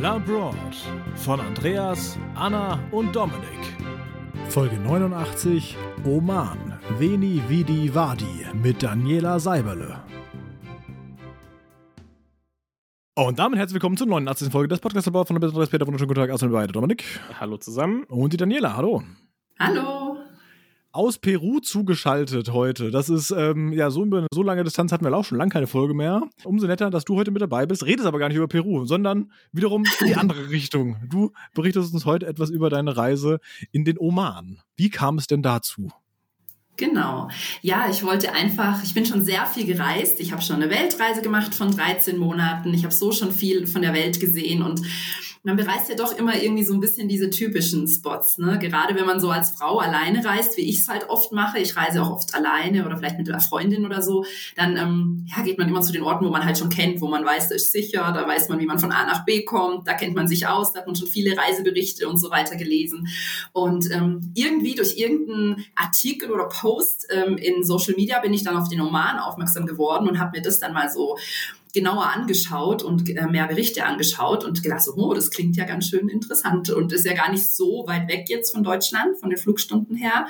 Labroad von Andreas, Anna und Dominik. Folge 89 Oman, Veni Vidi Vadi mit Daniela Seiberle. Und damit herzlich willkommen zur 89. Folge des Podcasts von der Business Peter. Wunderschönen guten Tag, erstmal beide. Dominik. Hallo zusammen. Und die Daniela, hallo. Hallo aus Peru zugeschaltet heute. Das ist, ähm, ja, so so lange Distanz hatten wir auch schon lange keine Folge mehr. Umso netter, dass du heute mit dabei bist. Redest aber gar nicht über Peru, sondern wiederum in die andere Richtung. Du berichtest uns heute etwas über deine Reise in den Oman. Wie kam es denn dazu? Genau. Ja, ich wollte einfach, ich bin schon sehr viel gereist. Ich habe schon eine Weltreise gemacht von 13 Monaten. Ich habe so schon viel von der Welt gesehen und man bereist ja doch immer irgendwie so ein bisschen diese typischen Spots, ne? Gerade wenn man so als Frau alleine reist, wie ich es halt oft mache, ich reise auch oft alleine oder vielleicht mit einer Freundin oder so, dann ähm, ja, geht man immer zu den Orten, wo man halt schon kennt, wo man weiß, da ist sicher, da weiß man, wie man von A nach B kommt, da kennt man sich aus, da hat man schon viele Reiseberichte und so weiter gelesen. Und ähm, irgendwie durch irgendeinen Artikel oder Post ähm, in Social Media bin ich dann auf den Oman aufmerksam geworden und habe mir das dann mal so genauer angeschaut und äh, mehr Berichte angeschaut und gedacht so, oh, das klingt ja ganz schön interessant und ist ja gar nicht so weit weg jetzt von Deutschland, von den Flugstunden her.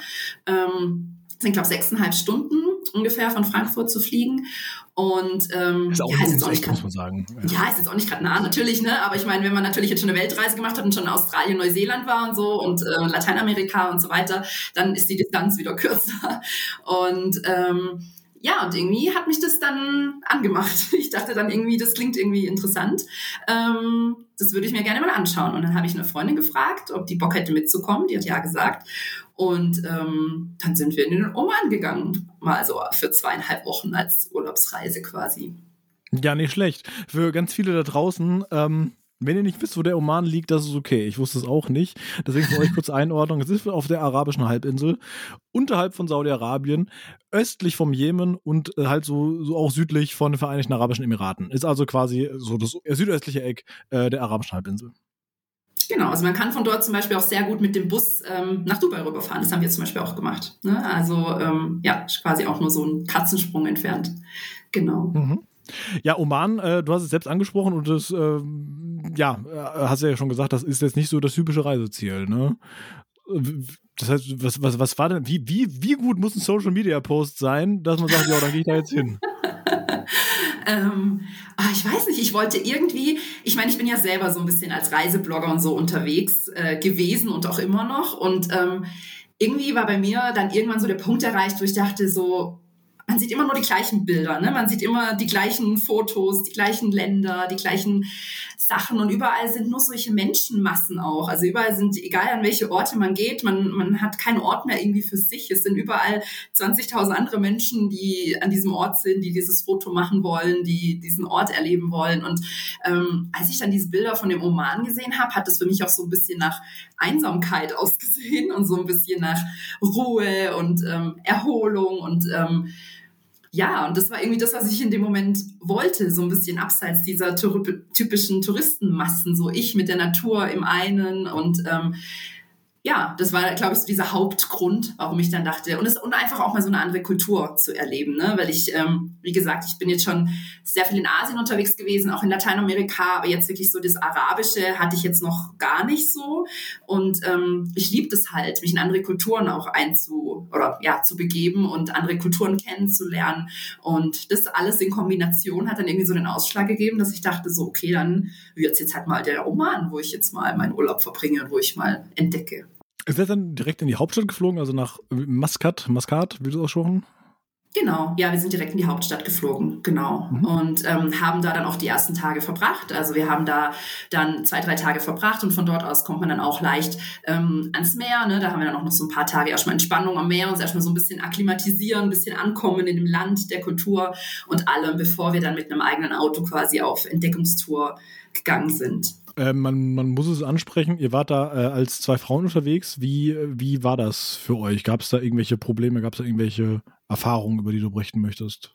Ähm, sind, glaube ich, sechseinhalb Stunden ungefähr von Frankfurt zu fliegen. Und ähm, ist auch ja, ist jetzt auch nicht grad, muss man sagen. Ja. ja, ist jetzt auch nicht gerade nah, natürlich, ne? Aber ich meine, wenn man natürlich jetzt schon eine Weltreise gemacht hat und schon in Australien, Neuseeland war und so und äh, Lateinamerika und so weiter, dann ist die Distanz wieder kürzer. Und ähm, ja, und irgendwie hat mich das dann angemacht. Ich dachte dann irgendwie, das klingt irgendwie interessant. Ähm, das würde ich mir gerne mal anschauen. Und dann habe ich eine Freundin gefragt, ob die Bock hätte mitzukommen. Die hat ja gesagt. Und ähm, dann sind wir in den Oman gegangen. Mal so für zweieinhalb Wochen als Urlaubsreise quasi. Ja, nicht schlecht. Für ganz viele da draußen, ähm, wenn ihr nicht wisst, wo der Oman liegt, das ist okay. Ich wusste es auch nicht. Deswegen für euch kurz Einordnung. Es ist auf der arabischen Halbinsel, unterhalb von Saudi-Arabien, östlich vom Jemen und äh, halt so, so auch südlich von den Vereinigten Arabischen Emiraten. Ist also quasi so das südöstliche Eck äh, der arabischen Halbinsel. Genau, also man kann von dort zum Beispiel auch sehr gut mit dem Bus ähm, nach Dubai rüberfahren. Das haben wir zum Beispiel auch gemacht. Ne? Also ähm, ja, quasi auch nur so ein Katzensprung entfernt. Genau. Mhm. Ja, Oman, äh, du hast es selbst angesprochen und das, äh, ja, hast ja schon gesagt, das ist jetzt nicht so das typische Reiseziel, ne? Das heißt, was, was, was war denn, wie, wie, wie gut muss ein Social Media Post sein, dass man sagt, ja, dann gehe ich da jetzt hin? ähm, ah, ich weiß nicht, ich wollte irgendwie, ich meine, ich bin ja selber so ein bisschen als Reiseblogger und so unterwegs äh, gewesen und auch immer noch. Und ähm, irgendwie war bei mir dann irgendwann so der Punkt erreicht, wo ich dachte, so, man sieht immer nur die gleichen Bilder, ne? man sieht immer die gleichen Fotos, die gleichen Länder, die gleichen Sachen und überall sind nur solche Menschenmassen auch. Also überall sind, egal an welche Orte man geht, man, man hat keinen Ort mehr irgendwie für sich. Es sind überall 20.000 andere Menschen, die an diesem Ort sind, die dieses Foto machen wollen, die diesen Ort erleben wollen. Und ähm, als ich dann diese Bilder von dem Oman gesehen habe, hat es für mich auch so ein bisschen nach Einsamkeit ausgesehen und so ein bisschen nach Ruhe und ähm, Erholung und ähm, ja, und das war irgendwie das, was ich in dem Moment wollte, so ein bisschen abseits dieser typischen Touristenmassen, so ich mit der Natur im einen und ähm, ja, das war, glaube ich, so dieser Hauptgrund, warum ich dann dachte, und, es, und einfach auch mal so eine andere Kultur zu erleben, ne? weil ich, ähm, wie gesagt, ich bin jetzt schon sehr viel in Asien unterwegs gewesen, auch in Lateinamerika, aber jetzt wirklich so das Arabische hatte ich jetzt noch gar nicht so und ähm, ich liebe das halt, mich in andere Kulturen auch einzu, oder ja, zu begeben und andere Kulturen kennenzulernen und das alles in Kombination hat dann irgendwie so den Ausschlag gegeben, dass ich dachte so, okay, dann wird es jetzt halt mal der Oman, wo ich jetzt mal meinen Urlaub verbringe und wo ich mal entdecke. Ist er dann direkt in die Hauptstadt geflogen, also nach Muscat, Muscat, wie du es aussprochen? Genau, ja, wir sind direkt in die Hauptstadt geflogen, genau. Mhm. Und ähm, haben da dann auch die ersten Tage verbracht. Also wir haben da dann zwei, drei Tage verbracht und von dort aus kommt man dann auch leicht ähm, ans Meer. Ne? Da haben wir dann auch noch so ein paar Tage erstmal Entspannung am Meer, uns erstmal so ein bisschen akklimatisieren, ein bisschen ankommen in dem Land, der Kultur und allem, bevor wir dann mit einem eigenen Auto quasi auf Entdeckungstour gegangen sind. Äh, man, man muss es ansprechen, ihr wart da äh, als zwei Frauen unterwegs. Wie, wie war das für euch? Gab es da irgendwelche Probleme? Gab es da irgendwelche Erfahrungen, über die du berichten möchtest?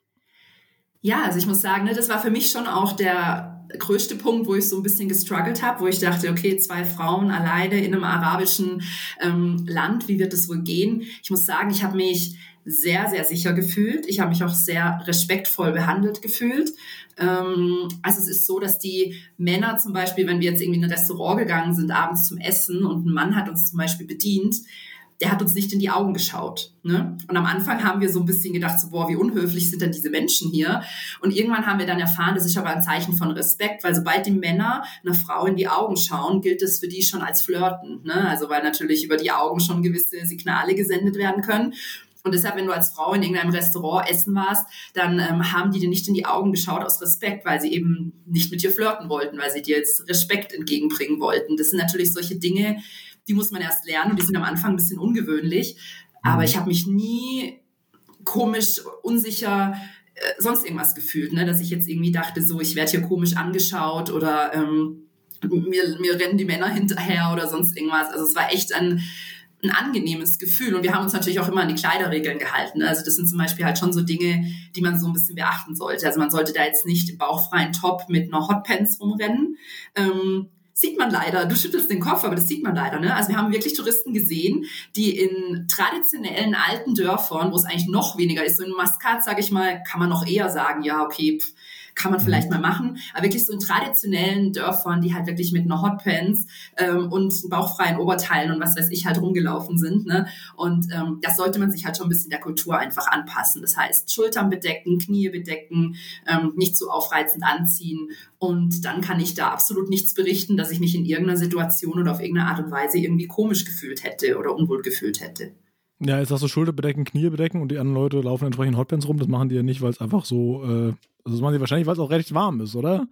Ja, also ich muss sagen, ne, das war für mich schon auch der größte Punkt, wo ich so ein bisschen gestruggelt habe, wo ich dachte, okay, zwei Frauen alleine in einem arabischen ähm, Land, wie wird das wohl gehen? Ich muss sagen, ich habe mich sehr, sehr sicher gefühlt. Ich habe mich auch sehr respektvoll behandelt gefühlt. Ähm, also es ist so, dass die Männer zum Beispiel, wenn wir jetzt irgendwie in ein Restaurant gegangen sind, abends zum Essen und ein Mann hat uns zum Beispiel bedient, der hat uns nicht in die Augen geschaut. Ne? Und am Anfang haben wir so ein bisschen gedacht, so, boah, wie unhöflich sind denn diese Menschen hier? Und irgendwann haben wir dann erfahren, das ist aber ein Zeichen von Respekt, weil sobald die Männer einer Frau in die Augen schauen, gilt es für die schon als Flirten. Ne? Also weil natürlich über die Augen schon gewisse Signale gesendet werden können. Und deshalb, wenn du als Frau in irgendeinem Restaurant essen warst, dann ähm, haben die dir nicht in die Augen geschaut aus Respekt, weil sie eben nicht mit dir flirten wollten, weil sie dir jetzt Respekt entgegenbringen wollten. Das sind natürlich solche Dinge, die muss man erst lernen und die sind am Anfang ein bisschen ungewöhnlich. Aber mhm. ich habe mich nie komisch, unsicher, äh, sonst irgendwas gefühlt, ne? dass ich jetzt irgendwie dachte, so, ich werde hier komisch angeschaut oder ähm, mir, mir rennen die Männer hinterher oder sonst irgendwas. Also es war echt ein, ein angenehmes Gefühl. Und wir haben uns natürlich auch immer an die Kleiderregeln gehalten. Also das sind zum Beispiel halt schon so Dinge, die man so ein bisschen beachten sollte. Also man sollte da jetzt nicht im bauchfreien Top mit einer Hotpants rumrennen. Ähm, sieht man leider. Du schüttelst den Kopf, aber das sieht man leider. Ne? Also wir haben wirklich Touristen gesehen, die in traditionellen alten Dörfern, wo es eigentlich noch weniger ist, so in Maskat, sage ich mal, kann man noch eher sagen, ja, okay, pff, kann man vielleicht mal machen. Aber wirklich so in traditionellen Dörfern, die halt wirklich mit einer Hotpants ähm, und bauchfreien Oberteilen und was weiß ich halt rumgelaufen sind. Ne? Und ähm, das sollte man sich halt schon ein bisschen der Kultur einfach anpassen. Das heißt, Schultern bedecken, Knie bedecken, ähm, nicht zu so aufreizend anziehen. Und dann kann ich da absolut nichts berichten, dass ich mich in irgendeiner Situation oder auf irgendeine Art und Weise irgendwie komisch gefühlt hätte oder unwohl gefühlt hätte. Ja, jetzt hast du Schulter bedecken, Knie bedecken und die anderen Leute laufen entsprechend Hotpants rum. Das machen die ja nicht, weil es einfach so äh, also das machen sie wahrscheinlich, weil es auch recht warm ist, oder?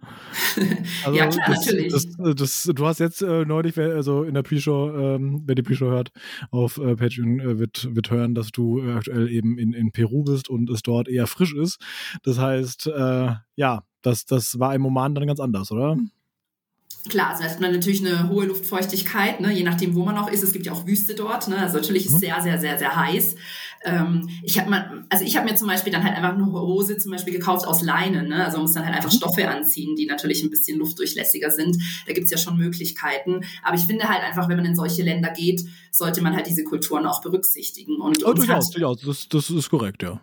Also ja, klar, das, natürlich. Das, das, du hast jetzt äh, neulich, also in der Pre-Show, ähm, wer die Pre-Show hört, auf äh, Patreon äh, wird, wird hören, dass du äh, aktuell eben in, in Peru bist und es dort eher frisch ist. Das heißt, äh, ja, das, das war im Oman dann ganz anders, oder? Klar, also hat man natürlich eine hohe Luftfeuchtigkeit, ne, je nachdem, wo man auch ist. Es gibt ja auch Wüste dort. Ne, also natürlich ist es mhm. sehr, sehr, sehr, sehr heiß. Ähm, ich habe mal, also ich habe mir zum Beispiel dann halt einfach eine Hose zum Beispiel gekauft aus Leinen. Ne, also man muss dann halt einfach mhm. Stoffe anziehen, die natürlich ein bisschen luftdurchlässiger sind. Da gibt's ja schon Möglichkeiten. Aber ich finde halt einfach, wenn man in solche Länder geht, sollte man halt diese Kulturen auch berücksichtigen. Und oh, durchaus, durchaus. Das, das ist korrekt, ja.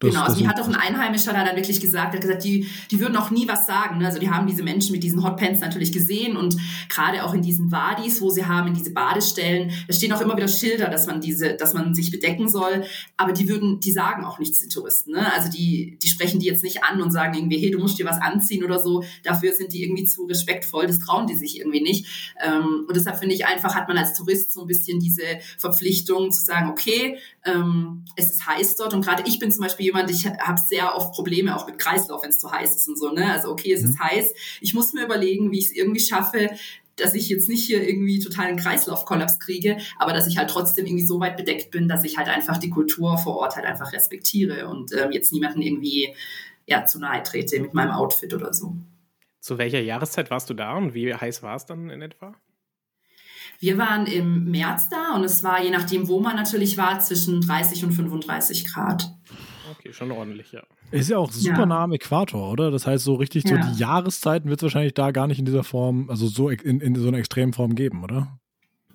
Das, genau, also mir hat auch ein Einheimischer da dann wirklich gesagt, hat gesagt, die, die würden auch nie was sagen. Ne? Also die haben diese Menschen mit diesen Hotpants natürlich gesehen und gerade auch in diesen Wadis, wo sie haben, in diese Badestellen, da stehen auch immer wieder Schilder, dass man diese, dass man sich bedecken soll. Aber die würden, die sagen auch nichts den Touristen. Ne? Also die, die sprechen die jetzt nicht an und sagen irgendwie, hey, du musst dir was anziehen oder so. Dafür sind die irgendwie zu respektvoll. Das trauen die sich irgendwie nicht. Ähm, und deshalb finde ich einfach, hat man als Tourist so ein bisschen diese Verpflichtung zu sagen, okay, ähm, es ist heiß dort und gerade ich bin zum Beispiel jemand, ich habe sehr oft Probleme auch mit Kreislauf, wenn es zu heiß ist und so. Ne? Also okay, es mhm. ist heiß. Ich muss mir überlegen, wie ich es irgendwie schaffe, dass ich jetzt nicht hier irgendwie totalen Kreislaufkollaps kriege, aber dass ich halt trotzdem irgendwie so weit bedeckt bin, dass ich halt einfach die Kultur vor Ort halt einfach respektiere und ähm, jetzt niemanden irgendwie ja, zu nahe trete mit meinem Outfit oder so. Zu welcher Jahreszeit warst du da und wie heiß war es dann in etwa? Wir waren im März da und es war, je nachdem, wo man natürlich war, zwischen 30 und 35 Grad. Okay, schon ordentlich, ja. Ist ja auch super ja. nah am Äquator, oder? Das heißt, so richtig, ja. so die Jahreszeiten wird es wahrscheinlich da gar nicht in dieser Form, also so in, in so einer extremen Form geben, oder?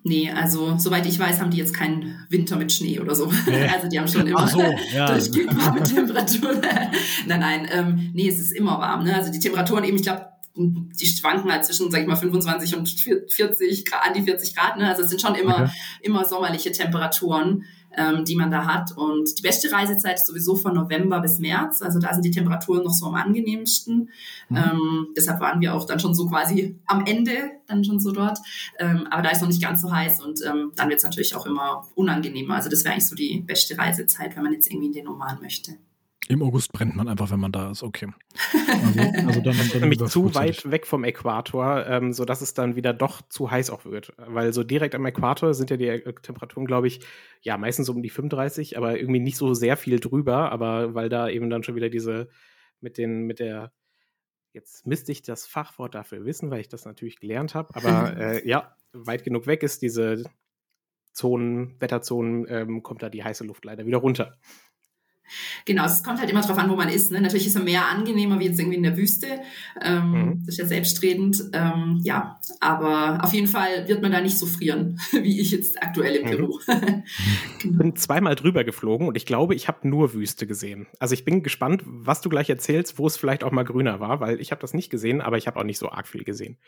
Nee, also soweit ich weiß, haben die jetzt keinen Winter mit Schnee oder so. Nee. Also die haben schon immer so, ja. durchgehend warme Temperaturen. nein, nein, ähm, nee, es ist immer warm. Ne? Also die Temperaturen eben, ich glaube, die schwanken halt zwischen, sag ich mal, 25 und 40 Grad, an die 40 Grad. Ne? Also es sind schon immer, okay. immer sommerliche Temperaturen, ähm, die man da hat. Und die beste Reisezeit ist sowieso von November bis März. Also da sind die Temperaturen noch so am angenehmsten. Mhm. Ähm, deshalb waren wir auch dann schon so quasi am Ende dann schon so dort. Ähm, aber da ist noch nicht ganz so heiß und ähm, dann wird es natürlich auch immer unangenehmer. Also das wäre eigentlich so die beste Reisezeit, wenn man jetzt irgendwie in den Oman möchte. Im August brennt man einfach, wenn man da ist, okay. Also, also dann, dann nämlich zu weit weg vom Äquator, ähm, sodass es dann wieder doch zu heiß auch wird. Weil so direkt am Äquator sind ja die äh, Temperaturen, glaube ich, ja, meistens um die 35, aber irgendwie nicht so sehr viel drüber, aber weil da eben dann schon wieder diese mit den, mit der, jetzt müsste ich das Fachwort dafür wissen, weil ich das natürlich gelernt habe, aber äh, ja, weit genug weg ist diese Zonen, Wetterzonen, ähm, kommt da die heiße Luft leider wieder runter. Genau, es kommt halt immer darauf an, wo man ist. Ne? Natürlich ist er mehr angenehmer wie jetzt irgendwie in der Wüste. Ähm, mhm. Das ist ja selbstredend. Ähm, ja, aber auf jeden Fall wird man da nicht so frieren, wie ich jetzt aktuell im mhm. Peru. Ich bin zweimal drüber geflogen und ich glaube, ich habe nur Wüste gesehen. Also ich bin gespannt, was du gleich erzählst, wo es vielleicht auch mal grüner war, weil ich habe das nicht gesehen, aber ich habe auch nicht so arg viel gesehen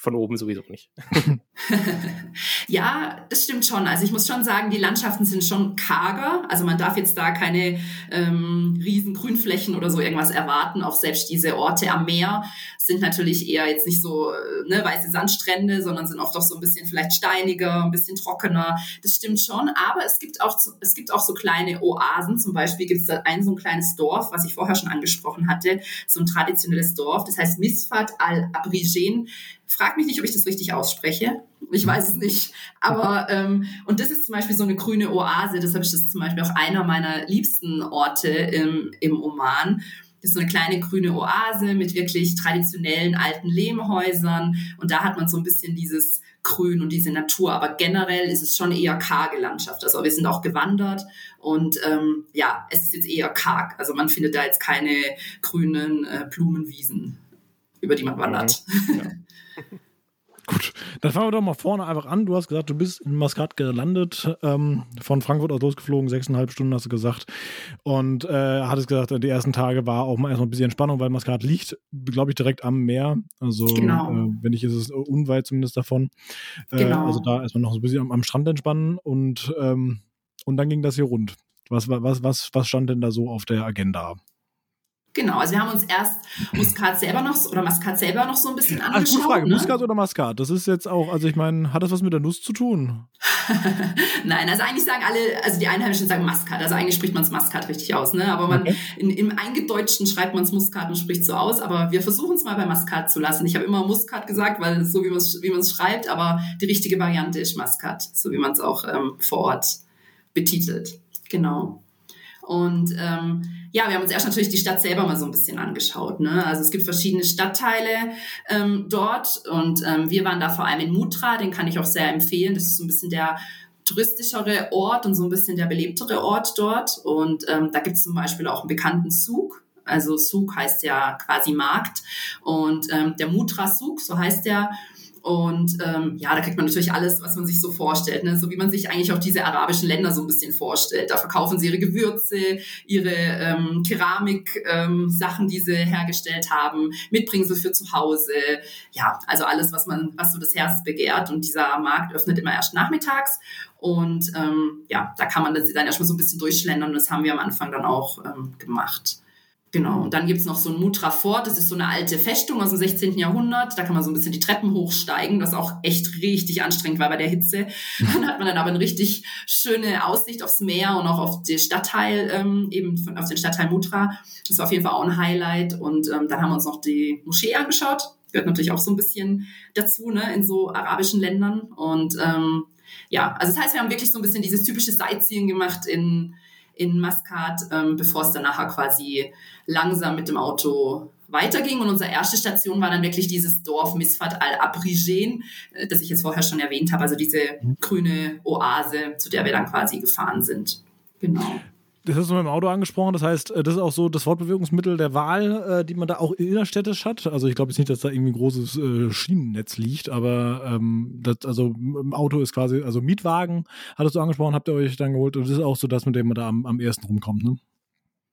von oben sowieso nicht. ja, das stimmt schon. Also ich muss schon sagen, die Landschaften sind schon karger. Also man darf jetzt da keine ähm, riesen Grünflächen oder so irgendwas erwarten. Auch selbst diese Orte am Meer sind natürlich eher jetzt nicht so äh, ne, weiße Sandstrände, sondern sind oft auch so ein bisschen vielleicht steiniger, ein bisschen trockener. Das stimmt schon. Aber es gibt auch, es gibt auch so kleine Oasen. Zum Beispiel gibt es da ein so ein kleines Dorf, was ich vorher schon angesprochen hatte, so ein traditionelles Dorf. Das heißt Misfat al-Abrigen Frag mich nicht, ob ich das richtig ausspreche. Ich weiß es nicht. Aber, ähm, und das ist zum Beispiel so eine grüne Oase. Deshalb ist das zum Beispiel auch einer meiner liebsten Orte im, im Oman. Das ist so eine kleine grüne Oase mit wirklich traditionellen alten Lehmhäusern. Und da hat man so ein bisschen dieses Grün und diese Natur. Aber generell ist es schon eher karge Landschaft. Also wir sind auch gewandert und ähm, ja, es ist jetzt eher karg. Also man findet da jetzt keine grünen äh, Blumenwiesen, über die man wandert. Ja. Gut, dann fangen wir doch mal vorne einfach an. Du hast gesagt, du bist in Maskat gelandet, ähm, von Frankfurt aus losgeflogen, sechseinhalb Stunden hast du gesagt. Und äh, hattest gesagt, die ersten Tage war auch mal erstmal ein bisschen Entspannung, weil Maskat liegt, glaube ich, direkt am Meer. Also, genau. äh, wenn nicht, ist es unweit zumindest davon. Äh, genau. Also da erstmal noch so ein bisschen am, am Strand entspannen und, ähm, und dann ging das hier rund. Was, was, was, was stand denn da so auf der Agenda? Genau, also wir haben uns erst Muskat selber noch oder Maskat selber noch so ein bisschen angeschaut. Also gute Frage, ne? Muskat oder Maskat? Das ist jetzt auch, also ich meine, hat das was mit der Nuss zu tun? Nein, also eigentlich sagen alle, also die Einheimischen sagen Maskat, also eigentlich spricht man es Maskat richtig aus, ne? Aber man okay. in, im Eingedeutschten schreibt man es Muskat und spricht so aus, aber wir versuchen es mal bei Maskat zu lassen. Ich habe immer Muskat gesagt, weil so wie man es wie schreibt, aber die richtige Variante ist Maskat, so wie man es auch ähm, vor Ort betitelt. Genau. Und ähm, ja, wir haben uns erst natürlich die Stadt selber mal so ein bisschen angeschaut. Ne? Also es gibt verschiedene Stadtteile ähm, dort und ähm, wir waren da vor allem in Mutra, den kann ich auch sehr empfehlen. Das ist so ein bisschen der touristischere Ort und so ein bisschen der belebtere Ort dort. Und ähm, da gibt es zum Beispiel auch einen bekannten Zug. Also Zug heißt ja quasi Markt. Und ähm, der Mutra Zug, so heißt der, und ähm, ja, da kriegt man natürlich alles, was man sich so vorstellt, ne? so wie man sich eigentlich auch diese arabischen Länder so ein bisschen vorstellt. Da verkaufen sie ihre Gewürze, ihre ähm, Keramik-Sachen, ähm, die sie hergestellt haben, Mitbringsel für zu Hause. Ja, also alles, was man, was so das Herz begehrt. Und dieser Markt öffnet immer erst nachmittags. Und ähm, ja, da kann man dann erstmal so ein bisschen durchschlendern. Und das haben wir am Anfang dann auch ähm, gemacht. Genau, und dann gibt's noch so ein Mutra Fort, das ist so eine alte Festung aus dem 16. Jahrhundert. Da kann man so ein bisschen die Treppen hochsteigen, das auch echt richtig anstrengend war bei der Hitze. Dann hat man dann aber eine richtig schöne Aussicht aufs Meer und auch auf den Stadtteil, ähm, eben von, auf den Stadtteil Mutra. Das war auf jeden Fall auch ein Highlight. Und ähm, dann haben wir uns noch die Moschee angeschaut. Gehört natürlich auch so ein bisschen dazu, ne, in so arabischen Ländern. Und ähm, ja, also das heißt, wir haben wirklich so ein bisschen dieses typische Sightseeing gemacht in in Maskat, ähm, bevor es dann nachher quasi langsam mit dem Auto weiterging. Und unsere erste Station war dann wirklich dieses Dorf Misfat al-Abrigen, äh, das ich jetzt vorher schon erwähnt habe, also diese mhm. grüne Oase, zu der wir dann quasi gefahren sind. Genau. Das hast du mit dem Auto angesprochen. Das heißt, äh, das ist auch so das Fortbewegungsmittel der Wahl, äh, die man da auch innerstädtisch hat. Also ich glaube jetzt nicht, dass da irgendwie ein großes äh, Schienennetz liegt, aber ähm, das, also im Auto ist quasi, also Mietwagen, hattest du angesprochen, habt ihr euch dann geholt. Und das ist auch so das, mit dem man da am, am ersten rumkommt, ne?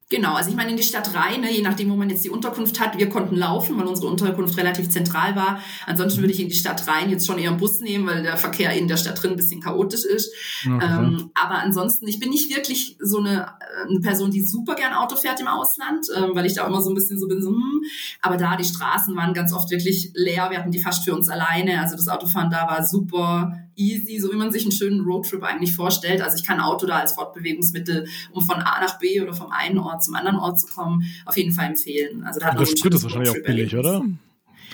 Genau, also ich meine in die Stadt rein, ne, je nachdem, wo man jetzt die Unterkunft hat. Wir konnten laufen, weil unsere Unterkunft relativ zentral war. Ansonsten würde ich in die Stadt rein jetzt schon eher einen Bus nehmen, weil der Verkehr in der Stadt drin ein bisschen chaotisch ist. Okay. Ähm, aber ansonsten, ich bin nicht wirklich so eine, äh, eine Person, die super gern Auto fährt im Ausland, ähm, weil ich da immer so ein bisschen so bin, so, hm. aber da die Straßen waren ganz oft wirklich leer. Wir hatten die fast für uns alleine. Also das Autofahren da war super easy, so wie man sich einen schönen Roadtrip eigentlich vorstellt. Also ich kann Auto da als Fortbewegungsmittel, um von A nach B oder vom einen Ort zum anderen Ort zu kommen, auf jeden Fall empfehlen. Also da hat der Sprit ist wahrscheinlich auch billig, oder?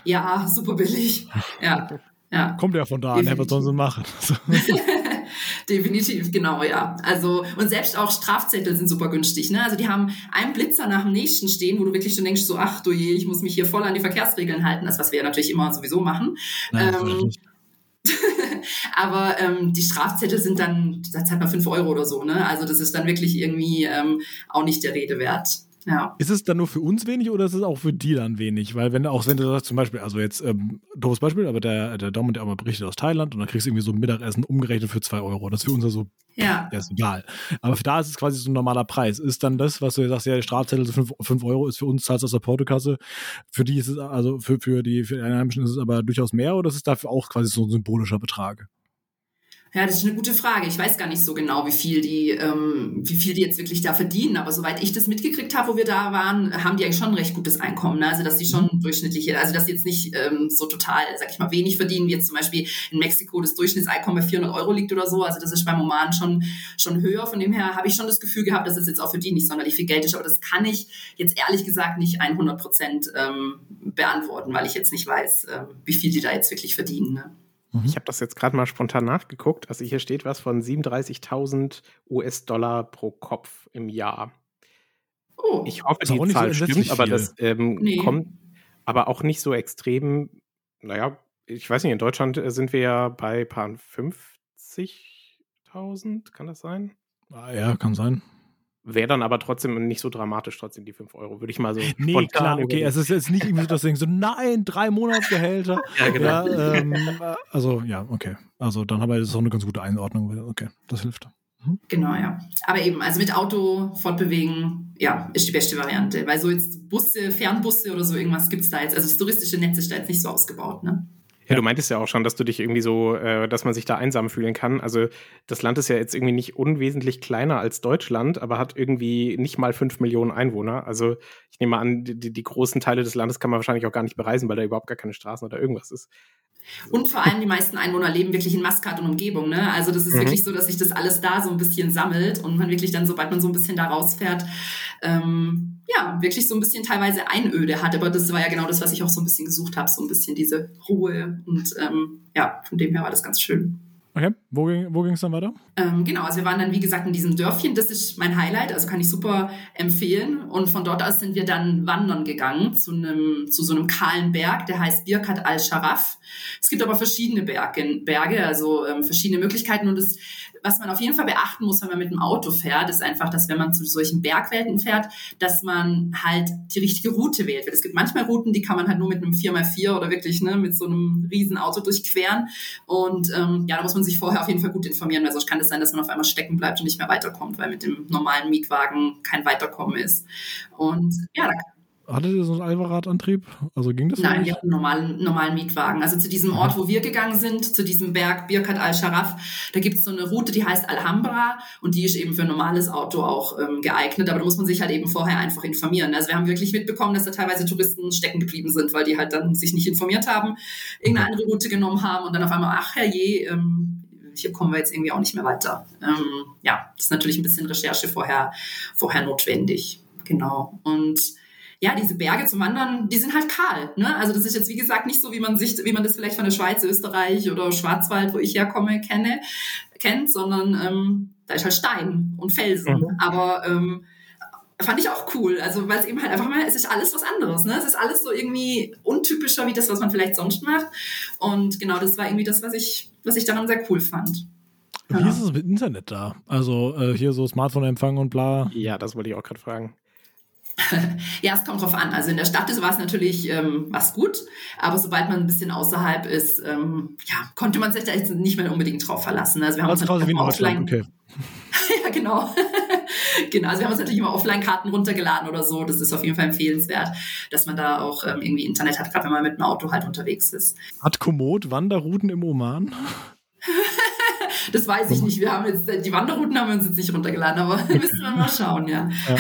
Ja, super billig. Ja. Ja. Kommt ja von da an, was sollen sie machen? Definitiv, genau, ja. Also, und selbst auch Strafzettel sind super günstig, ne? Also, die haben einen Blitzer nach dem nächsten stehen, wo du wirklich schon denkst, so, ach du je, ich muss mich hier voll an die Verkehrsregeln halten, das, was wir ja natürlich immer sowieso machen. Nein, ähm, Aber ähm, die Strafzettel sind dann, da zahlt man fünf Euro oder so, ne? Also das ist dann wirklich irgendwie ähm, auch nicht der Rede wert. Ja. Ist es dann nur für uns wenig oder ist es auch für die dann wenig? Weil wenn auch wenn du sagst zum Beispiel, also jetzt ähm, doofes Beispiel, aber der der Dom und der mal berichtet aus Thailand und dann kriegst du irgendwie so ein Mittagessen umgerechnet für zwei Euro. Das ist für uns also ja. ja ist egal. Aber für da ist es quasi so ein normaler Preis. Ist dann das, was du sagst, ja, der Strafzettel fünf, fünf Euro, ist für uns zahlst aus der Portokasse. Für die ist es also für für die für die Einheimischen ist es aber durchaus mehr oder ist es dafür auch quasi so ein symbolischer Betrag? Ja, das ist eine gute Frage. Ich weiß gar nicht so genau, wie viel die, ähm, wie viel die jetzt wirklich da verdienen. Aber soweit ich das mitgekriegt habe, wo wir da waren, haben die eigentlich schon ein recht gutes Einkommen. Ne? Also dass die schon mhm. durchschnittliche, also dass die jetzt nicht ähm, so total, sag ich mal, wenig verdienen, wie jetzt zum Beispiel in Mexiko das Durchschnittseinkommen bei 400 Euro liegt oder so. Also das ist beim Oman schon schon höher. Von dem her habe ich schon das Gefühl gehabt, dass es jetzt auch für die nicht sonderlich viel Geld ist. Aber das kann ich jetzt ehrlich gesagt nicht 100 Prozent ähm, beantworten, weil ich jetzt nicht weiß, äh, wie viel die da jetzt wirklich verdienen. Ne? Mhm. Ich habe das jetzt gerade mal spontan nachgeguckt. Also hier steht was von 37.000 US-Dollar pro Kopf im Jahr. Oh, ich hoffe, die Zahl so stimmt, aber das ähm, nee. kommt aber auch nicht so extrem. Naja, ich weiß nicht, in Deutschland äh, sind wir ja bei paar 50.000, kann das sein? Ah, ja, kann sein. Wäre dann aber trotzdem nicht so dramatisch, trotzdem die 5 Euro, würde ich mal so. Nee, klar, okay. Es ist jetzt nicht irgendwie so, dass du so, nein, drei Monatsgehälter. ja, genau. Ja, ähm, also, ja, okay. Also, dann haben wir jetzt auch eine ganz gute Einordnung. Okay, das hilft. Mhm. Genau, ja. Aber eben, also mit Auto fortbewegen, ja, ist die beste Variante. Weil so jetzt Busse, Fernbusse oder so irgendwas gibt es da jetzt. Also, das touristische Netz ist da jetzt nicht so ausgebaut, ne? Ja, du meintest ja auch schon, dass du dich irgendwie so, äh, dass man sich da einsam fühlen kann. Also das Land ist ja jetzt irgendwie nicht unwesentlich kleiner als Deutschland, aber hat irgendwie nicht mal fünf Millionen Einwohner. Also ich nehme an, die, die großen Teile des Landes kann man wahrscheinlich auch gar nicht bereisen, weil da überhaupt gar keine Straßen oder irgendwas ist. Und vor allem die meisten Einwohner leben wirklich in Maskat und Umgebung. Ne? Also das ist mhm. wirklich so, dass sich das alles da so ein bisschen sammelt und man wirklich dann, sobald man so ein bisschen da rausfährt, ähm, ja, wirklich so ein bisschen teilweise Einöde hat. Aber das war ja genau das, was ich auch so ein bisschen gesucht habe, so ein bisschen diese Ruhe. Und ähm, ja, von dem her war das ganz schön. Okay, wo ging wo es dann weiter? Ähm, genau, also wir waren dann, wie gesagt, in diesem Dörfchen. Das ist mein Highlight, also kann ich super empfehlen. Und von dort aus sind wir dann wandern gegangen zu einem, zu so einem kahlen Berg, der heißt Birkat al-Sharaf. Es gibt aber verschiedene Berge, Berge also ähm, verschiedene Möglichkeiten. Und das was man auf jeden Fall beachten muss, wenn man mit dem Auto fährt, ist einfach, dass wenn man zu solchen Bergwelten fährt, dass man halt die richtige Route wählt. Weil es gibt manchmal Routen, die kann man halt nur mit einem 4x4 oder wirklich ne, mit so einem riesen Auto durchqueren. Und ähm, ja, da muss man sich vorher auf jeden Fall gut informieren, weil sonst kann es sein, dass man auf einmal stecken bleibt und nicht mehr weiterkommt, weil mit dem normalen Mietwagen kein Weiterkommen ist. Und ja, da Hattet ihr so einen Alvaradantrieb? Also ging das? Nein, wir hatten einen normalen, normalen Mietwagen. Also zu diesem Ort, wo wir gegangen sind, zu diesem Berg Birkat al-Sharaf, da gibt es so eine Route, die heißt Alhambra und die ist eben für ein normales Auto auch ähm, geeignet. Aber da muss man sich halt eben vorher einfach informieren. Also wir haben wirklich mitbekommen, dass da teilweise Touristen stecken geblieben sind, weil die halt dann sich nicht informiert haben, irgendeine andere Route genommen haben und dann auf einmal, ach herrje, ähm, hier kommen wir jetzt irgendwie auch nicht mehr weiter. Ähm, ja, das ist natürlich ein bisschen Recherche vorher, vorher notwendig. Genau. Und ja, diese Berge zum Wandern, die sind halt kahl. Ne? Also das ist jetzt, wie gesagt, nicht so, wie man sich, wie man das vielleicht von der Schweiz, Österreich oder Schwarzwald, wo ich herkomme, kenne, kennt, sondern ähm, da ist halt Stein und Felsen. Mhm. Aber ähm, fand ich auch cool. Also, weil es eben halt einfach mal, es ist alles was anderes. Ne? Es ist alles so irgendwie untypischer wie das, was man vielleicht sonst macht. Und genau das war irgendwie das, was ich, was ich daran sehr cool fand. Wie ja. ist es mit Internet da? Also äh, hier so Smartphone-Empfang und bla. Ja, das wollte ich auch gerade fragen ja, es kommt drauf an. Also in der Stadt war es natürlich ähm, was gut, aber sobald man ein bisschen außerhalb ist, ähm, ja, konnte man sich da jetzt nicht mehr unbedingt drauf verlassen. Also wir haben also uns wie offline. Okay. ja, genau. genau, also wir haben uns natürlich immer Offline-Karten runtergeladen oder so. Das ist auf jeden Fall empfehlenswert, dass man da auch ähm, irgendwie Internet hat, gerade wenn man mit dem Auto halt unterwegs ist. Hat Komoot Wanderrouten im Oman? Das weiß ich nicht. Wir haben jetzt, die Wanderrouten haben wir uns jetzt nicht runtergeladen, aber müssen wir mal schauen, ja. ja.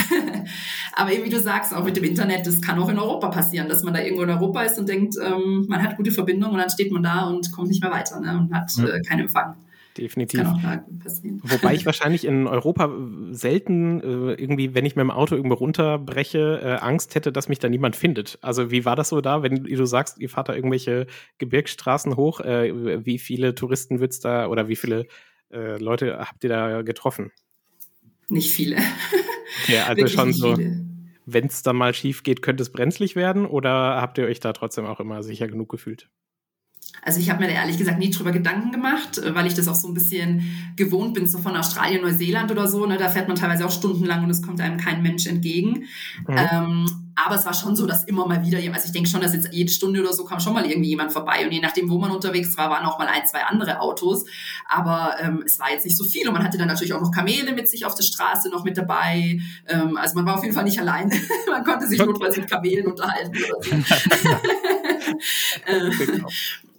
aber eben wie du sagst, auch mit dem Internet, das kann auch in Europa passieren, dass man da irgendwo in Europa ist und denkt, ähm, man hat gute Verbindung und dann steht man da und kommt nicht mehr weiter ne, und hat ja. äh, keinen Empfang. Definitiv. Wobei ich wahrscheinlich in Europa selten äh, irgendwie, wenn ich mit dem Auto irgendwo runterbreche, äh, Angst hätte, dass mich da niemand findet. Also wie war das so da, wenn du sagst, ihr fahrt da irgendwelche Gebirgsstraßen hoch, äh, wie viele Touristen wird's da oder wie viele äh, Leute habt ihr da getroffen? Nicht viele. Ja, also schon so. Wenn es dann mal schief geht, könnte es brenzlig werden oder habt ihr euch da trotzdem auch immer sicher genug gefühlt? Also ich habe mir da ehrlich gesagt nie drüber Gedanken gemacht, äh, weil ich das auch so ein bisschen gewohnt bin, so von Australien, Neuseeland oder so. Ne? Da fährt man teilweise auch stundenlang und es kommt einem kein Mensch entgegen. Mhm. Ähm, aber es war schon so, dass immer mal wieder, also ich denke schon, dass jetzt jede Stunde oder so kam schon mal irgendwie jemand vorbei. Und je nachdem, wo man unterwegs war, waren auch mal ein, zwei andere Autos. Aber ähm, es war jetzt nicht so viel. Und man hatte dann natürlich auch noch Kamele mit sich auf der Straße noch mit dabei. Ähm, also man war auf jeden Fall nicht allein. man konnte sich notfalls mit Kamelen unterhalten oder so. äh,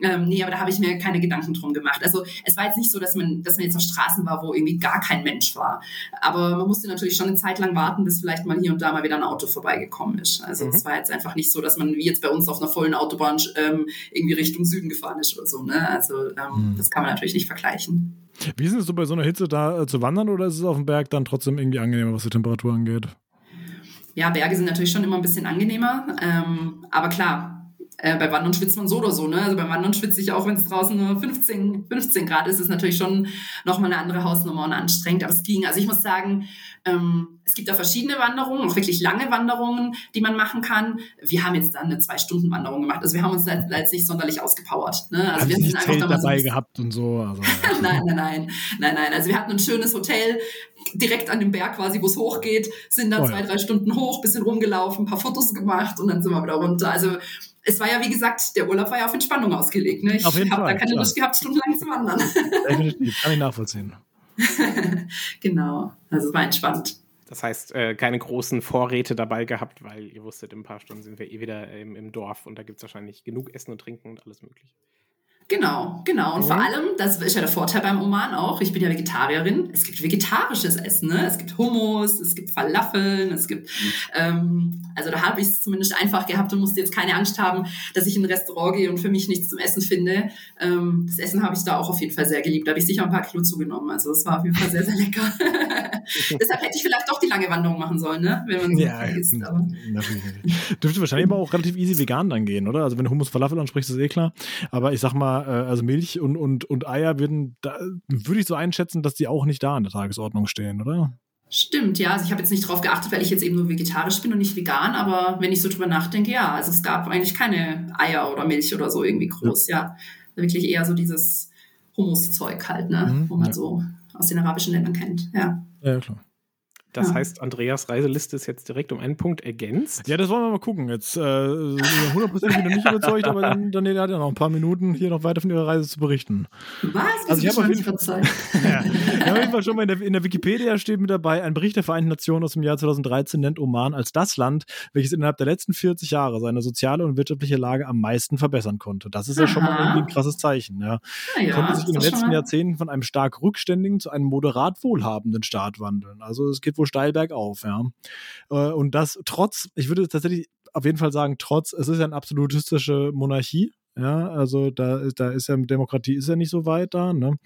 ähm, nee, aber da habe ich mir keine Gedanken drum gemacht. Also es war jetzt nicht so, dass man, dass man jetzt auf Straßen war, wo irgendwie gar kein Mensch war. Aber man musste natürlich schon eine Zeit lang warten, bis vielleicht mal hier und da mal wieder ein Auto vorbeigekommen ist. Also mhm. es war jetzt einfach nicht so, dass man wie jetzt bei uns auf einer vollen Autobahn ähm, irgendwie Richtung Süden gefahren ist oder so. Ne? Also ähm, mhm. das kann man natürlich nicht vergleichen. Wie ist es so bei so einer Hitze da äh, zu wandern oder ist es auf dem Berg dann trotzdem irgendwie angenehmer, was die Temperatur angeht? Ja, Berge sind natürlich schon immer ein bisschen angenehmer. Ähm, aber klar, äh, bei Wandern schwitzt man so oder so, ne? Also beim Wandern schwitze ich auch, wenn es draußen nur 15, 15 Grad ist, ist natürlich schon nochmal eine andere Hausnummer und anstrengend. Aber es ging. Also ich muss sagen, ähm, es gibt da verschiedene Wanderungen, auch wirklich lange Wanderungen, die man machen kann. Wir haben jetzt dann eine Zwei-Stunden-Wanderung gemacht. Also wir haben uns da jetzt nicht sonderlich ausgepowert. Ne? Also wir sind einfach dabei so gehabt und so. Also, nein, nein, nein, nein, nein. Also wir hatten ein schönes Hotel direkt an dem Berg quasi, wo es hochgeht, sind dann oh, zwei, drei Stunden hoch, bisschen rumgelaufen, ein paar Fotos gemacht und dann sind wir wieder runter. Also es war ja, wie gesagt, der Urlaub war ja auf Entspannung ausgelegt. Ne? Ich habe da keine Lust gehabt, stundenlang zu wandern. Definitiv, kann ich nachvollziehen. genau, also es war entspannt. Das heißt, äh, keine großen Vorräte dabei gehabt, weil ihr wusstet, in ein paar Stunden sind wir eh wieder im, im Dorf und da gibt es wahrscheinlich genug Essen und Trinken und alles Mögliche. Genau, genau. Und mhm. vor allem, das ist ja der Vorteil beim Oman auch, ich bin ja Vegetarierin, es gibt vegetarisches Essen, ne? Es gibt Hummus, es gibt Falafeln, es gibt, mhm. ähm, also da habe ich es zumindest einfach gehabt und musste jetzt keine Angst haben, dass ich in ein Restaurant gehe und für mich nichts zum Essen finde. Ähm, das Essen habe ich da auch auf jeden Fall sehr geliebt. Da habe ich sicher ein paar Kilo zugenommen. Also es war auf jeden Fall sehr, sehr lecker. Deshalb hätte ich vielleicht doch die lange Wanderung machen sollen, ne? Wenn man so ja, isst. Aber. Dürfte wahrscheinlich aber auch relativ easy vegan dann gehen, oder? Also wenn du Hummus Falafel ansprichst, ist eh klar. Aber ich sag mal, äh, also Milch und, und, und Eier würden, da, würde ich so einschätzen, dass die auch nicht da an der Tagesordnung stehen, oder? Stimmt, ja. Also ich habe jetzt nicht drauf geachtet, weil ich jetzt eben nur vegetarisch bin und nicht vegan, aber wenn ich so drüber nachdenke, ja, also es gab eigentlich keine Eier oder Milch oder so irgendwie groß, ja. ja. Wirklich eher so dieses Hummuszeug halt, ne? Mhm, wo man ja. so aus den arabischen Ländern kennt, ja. Ja, klar. Das ja. heißt, Andreas Reiseliste ist jetzt direkt um einen Punkt ergänzt. Ja, das wollen wir mal gucken. Jetzt äh, hundertprozentig noch nicht überzeugt, aber dann, dann hat er noch ein paar Minuten, hier noch weiter von ihrer Reise zu berichten. Was? Also ich habe auf jeden Fall ja, ja, auf jeden Fall schon mal in der, in der Wikipedia steht mit dabei, ein Bericht der Vereinten Nationen aus dem Jahr 2013 nennt Oman als das Land, welches innerhalb der letzten 40 Jahre seine soziale und wirtschaftliche Lage am meisten verbessern konnte. Das ist Aha. ja schon mal irgendwie ein krasses Zeichen. Ja. ja konnte sich in den letzten Jahrzehnten von einem stark rückständigen zu einem moderat wohlhabenden Staat wandeln. Also es geht wohl steil bergauf, ja. Äh, und das trotz, ich würde tatsächlich auf jeden Fall sagen, trotz, es ist ja eine absolutistische Monarchie, ja, also da, da ist ja Demokratie ist ja nicht so weit da. Ne?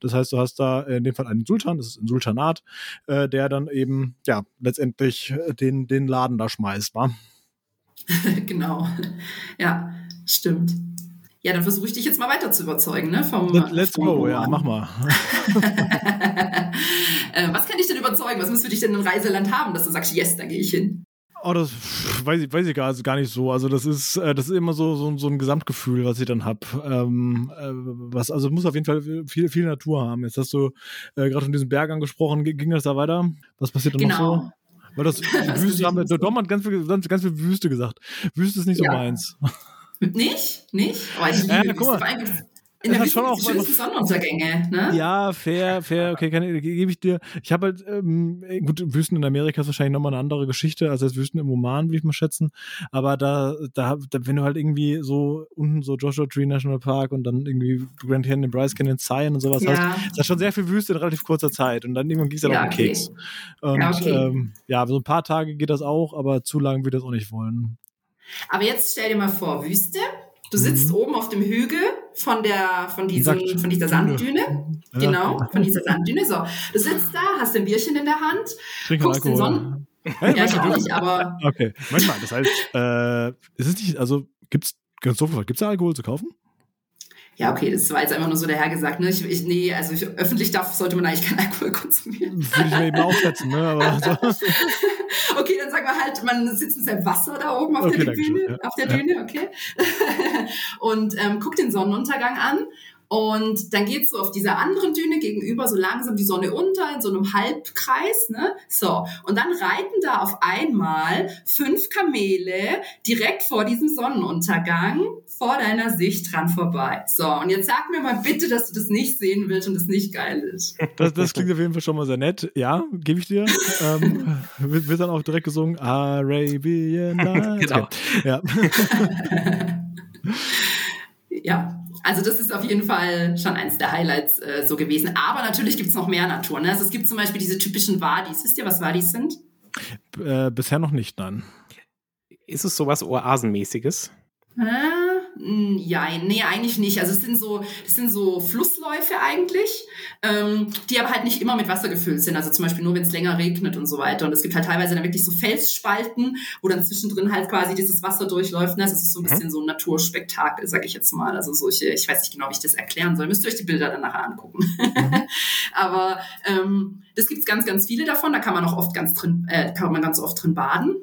Das heißt, du hast da in dem Fall einen Sultan, das ist ein Sultanat, äh, der dann eben ja letztendlich den, den Laden da schmeißt, wa? genau. Ja, stimmt. Ja, dann versuche ich dich jetzt mal weiter zu überzeugen, ne? Vom, Let's vom go, ja, mach mal. äh, was kann dich denn überzeugen? Was müsste dich denn im Reiseland haben, dass du sagst, yes, da gehe ich hin? Oh, das weiß ich, weiß ich gar, gar nicht so. Also das ist, äh, das ist immer so, so, so ein Gesamtgefühl, was ich dann habe. Ähm, äh, was, also muss auf jeden Fall viel, viel Natur haben. Jetzt hast du äh, gerade von diesem Berg angesprochen. Ging das da weiter? Was passiert dann genau. noch so? Weil das Wüste haben wir, Dom hat ganz viel, ganz, ganz viel Wüste gesagt. Wüste ist nicht so ja. meins. Nicht? Nicht? Oh, ich liebe ja, guck mal. In der hat schon auch schönsten Sonnenuntergänge, ne? Ja, fair, fair, okay, gebe ich dir. Ich habe halt, ähm, gut, Wüsten in Amerika ist wahrscheinlich nochmal eine andere Geschichte als das Wüsten im Oman, wie ich mal schätzen. Aber da, da, da, wenn du halt irgendwie so unten so Joshua Tree National Park und dann irgendwie Grand Canyon, Bryce Canyon, Zion und sowas ja. hast, ist das schon sehr viel Wüste in relativ kurzer Zeit. Und dann irgendwann ging es ja, den okay. Keks. Und ja, okay. ähm, ja, so ein paar Tage geht das auch, aber zu lang würde ich das auch nicht wollen. Aber jetzt stell dir mal vor, Wüste. Du sitzt mhm. oben auf dem Hügel von der, von diesem, von dieser Sanddüne. Ja. Genau, von dieser Sanddüne. So, du sitzt da, hast ein Bierchen in der Hand, Trinken guckst Alkohol. den Sonnen. Hey, ja, ich auch nicht, aber. Okay, manchmal, das heißt, äh, ist es nicht, also gibt's, ganz so gibt es da Alkohol zu kaufen? Ja, okay, das war jetzt einfach nur so dahergesagt, ne? Ich, ich, nee, also ich, öffentlich darf, sollte man eigentlich keinen Alkohol konsumieren. Würde ich mir eben auch schätzen, ne? Aber so. okay, dann sagen wir halt, man sitzt mit seinem Wasser da oben auf okay, der Bühne, ja. auf der Düne, okay. und ähm, guckt den Sonnenuntergang an und dann geht's so auf dieser anderen Düne gegenüber so langsam die Sonne unter in so einem Halbkreis, ne? So. Und dann reiten da auf einmal fünf Kamele direkt vor diesem Sonnenuntergang vor deiner Sicht dran vorbei. So. Und jetzt sag mir mal bitte, dass du das nicht sehen willst und das nicht geil ist. Das, das klingt auf jeden Fall schon mal sehr nett. Ja, gebe ich dir. ähm, wird, dann auch direkt gesungen Arabian Nights. genau. Ja. ja, also das ist auf jeden Fall schon eins der Highlights äh, so gewesen. Aber natürlich gibt es noch mehr Natur. Ne? Also es gibt zum Beispiel diese typischen Wadis. Wisst ihr, was Wadis sind? Äh, bisher noch nicht, nein. Ist es sowas Oasenmäßiges? Äh, ja, nee, eigentlich nicht. Also es sind so, es sind so Flussläufe eigentlich, ähm, die aber halt nicht immer mit Wasser gefüllt sind. Also zum Beispiel nur, wenn es länger regnet und so weiter. Und es gibt halt teilweise dann wirklich so Felsspalten, wo dann zwischendrin halt quasi dieses Wasser durchläuft. Ne? Das ist so ein mhm. bisschen so ein Naturspektakel, sag ich jetzt mal. Also solche, ich weiß nicht genau, wie ich das erklären soll. Müsst ihr euch die Bilder dann nachher angucken. Mhm. aber ähm, das gibt's ganz, ganz viele davon. Da kann man auch oft ganz drin, äh, kann man ganz oft drin baden.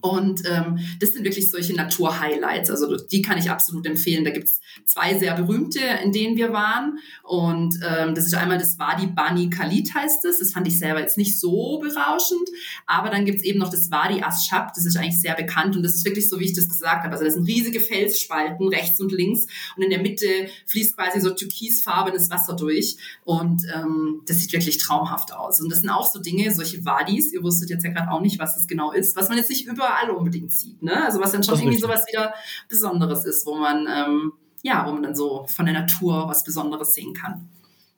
Und ähm, das sind wirklich solche Natur-Highlights. Also die kann ich absolut empfehlen. Da gibt's zwei sehr berühmte, in denen wir waren. Und ähm, das ist einmal das Wadi Bani Khalid heißt es. Das fand ich selber jetzt nicht so berauschend. Aber dann gibt's eben noch das Wadi Ashab. Das ist eigentlich sehr bekannt. Und das ist wirklich so, wie ich das gesagt habe. Also das sind riesige Felsspalten rechts und links. Und in der Mitte fließt quasi so türkisfarbenes Wasser durch. Und ähm, das sieht wirklich traumhaft aus. Und das sind auch so Dinge, solche Wadis. Ihr wusstet jetzt ja gerade auch nicht, was das genau ist. Was man jetzt nicht über überall unbedingt sieht. Ne? Also was dann schon irgendwie sowas wieder Besonderes ist, wo man, ähm, ja, wo man dann so von der Natur was Besonderes sehen kann.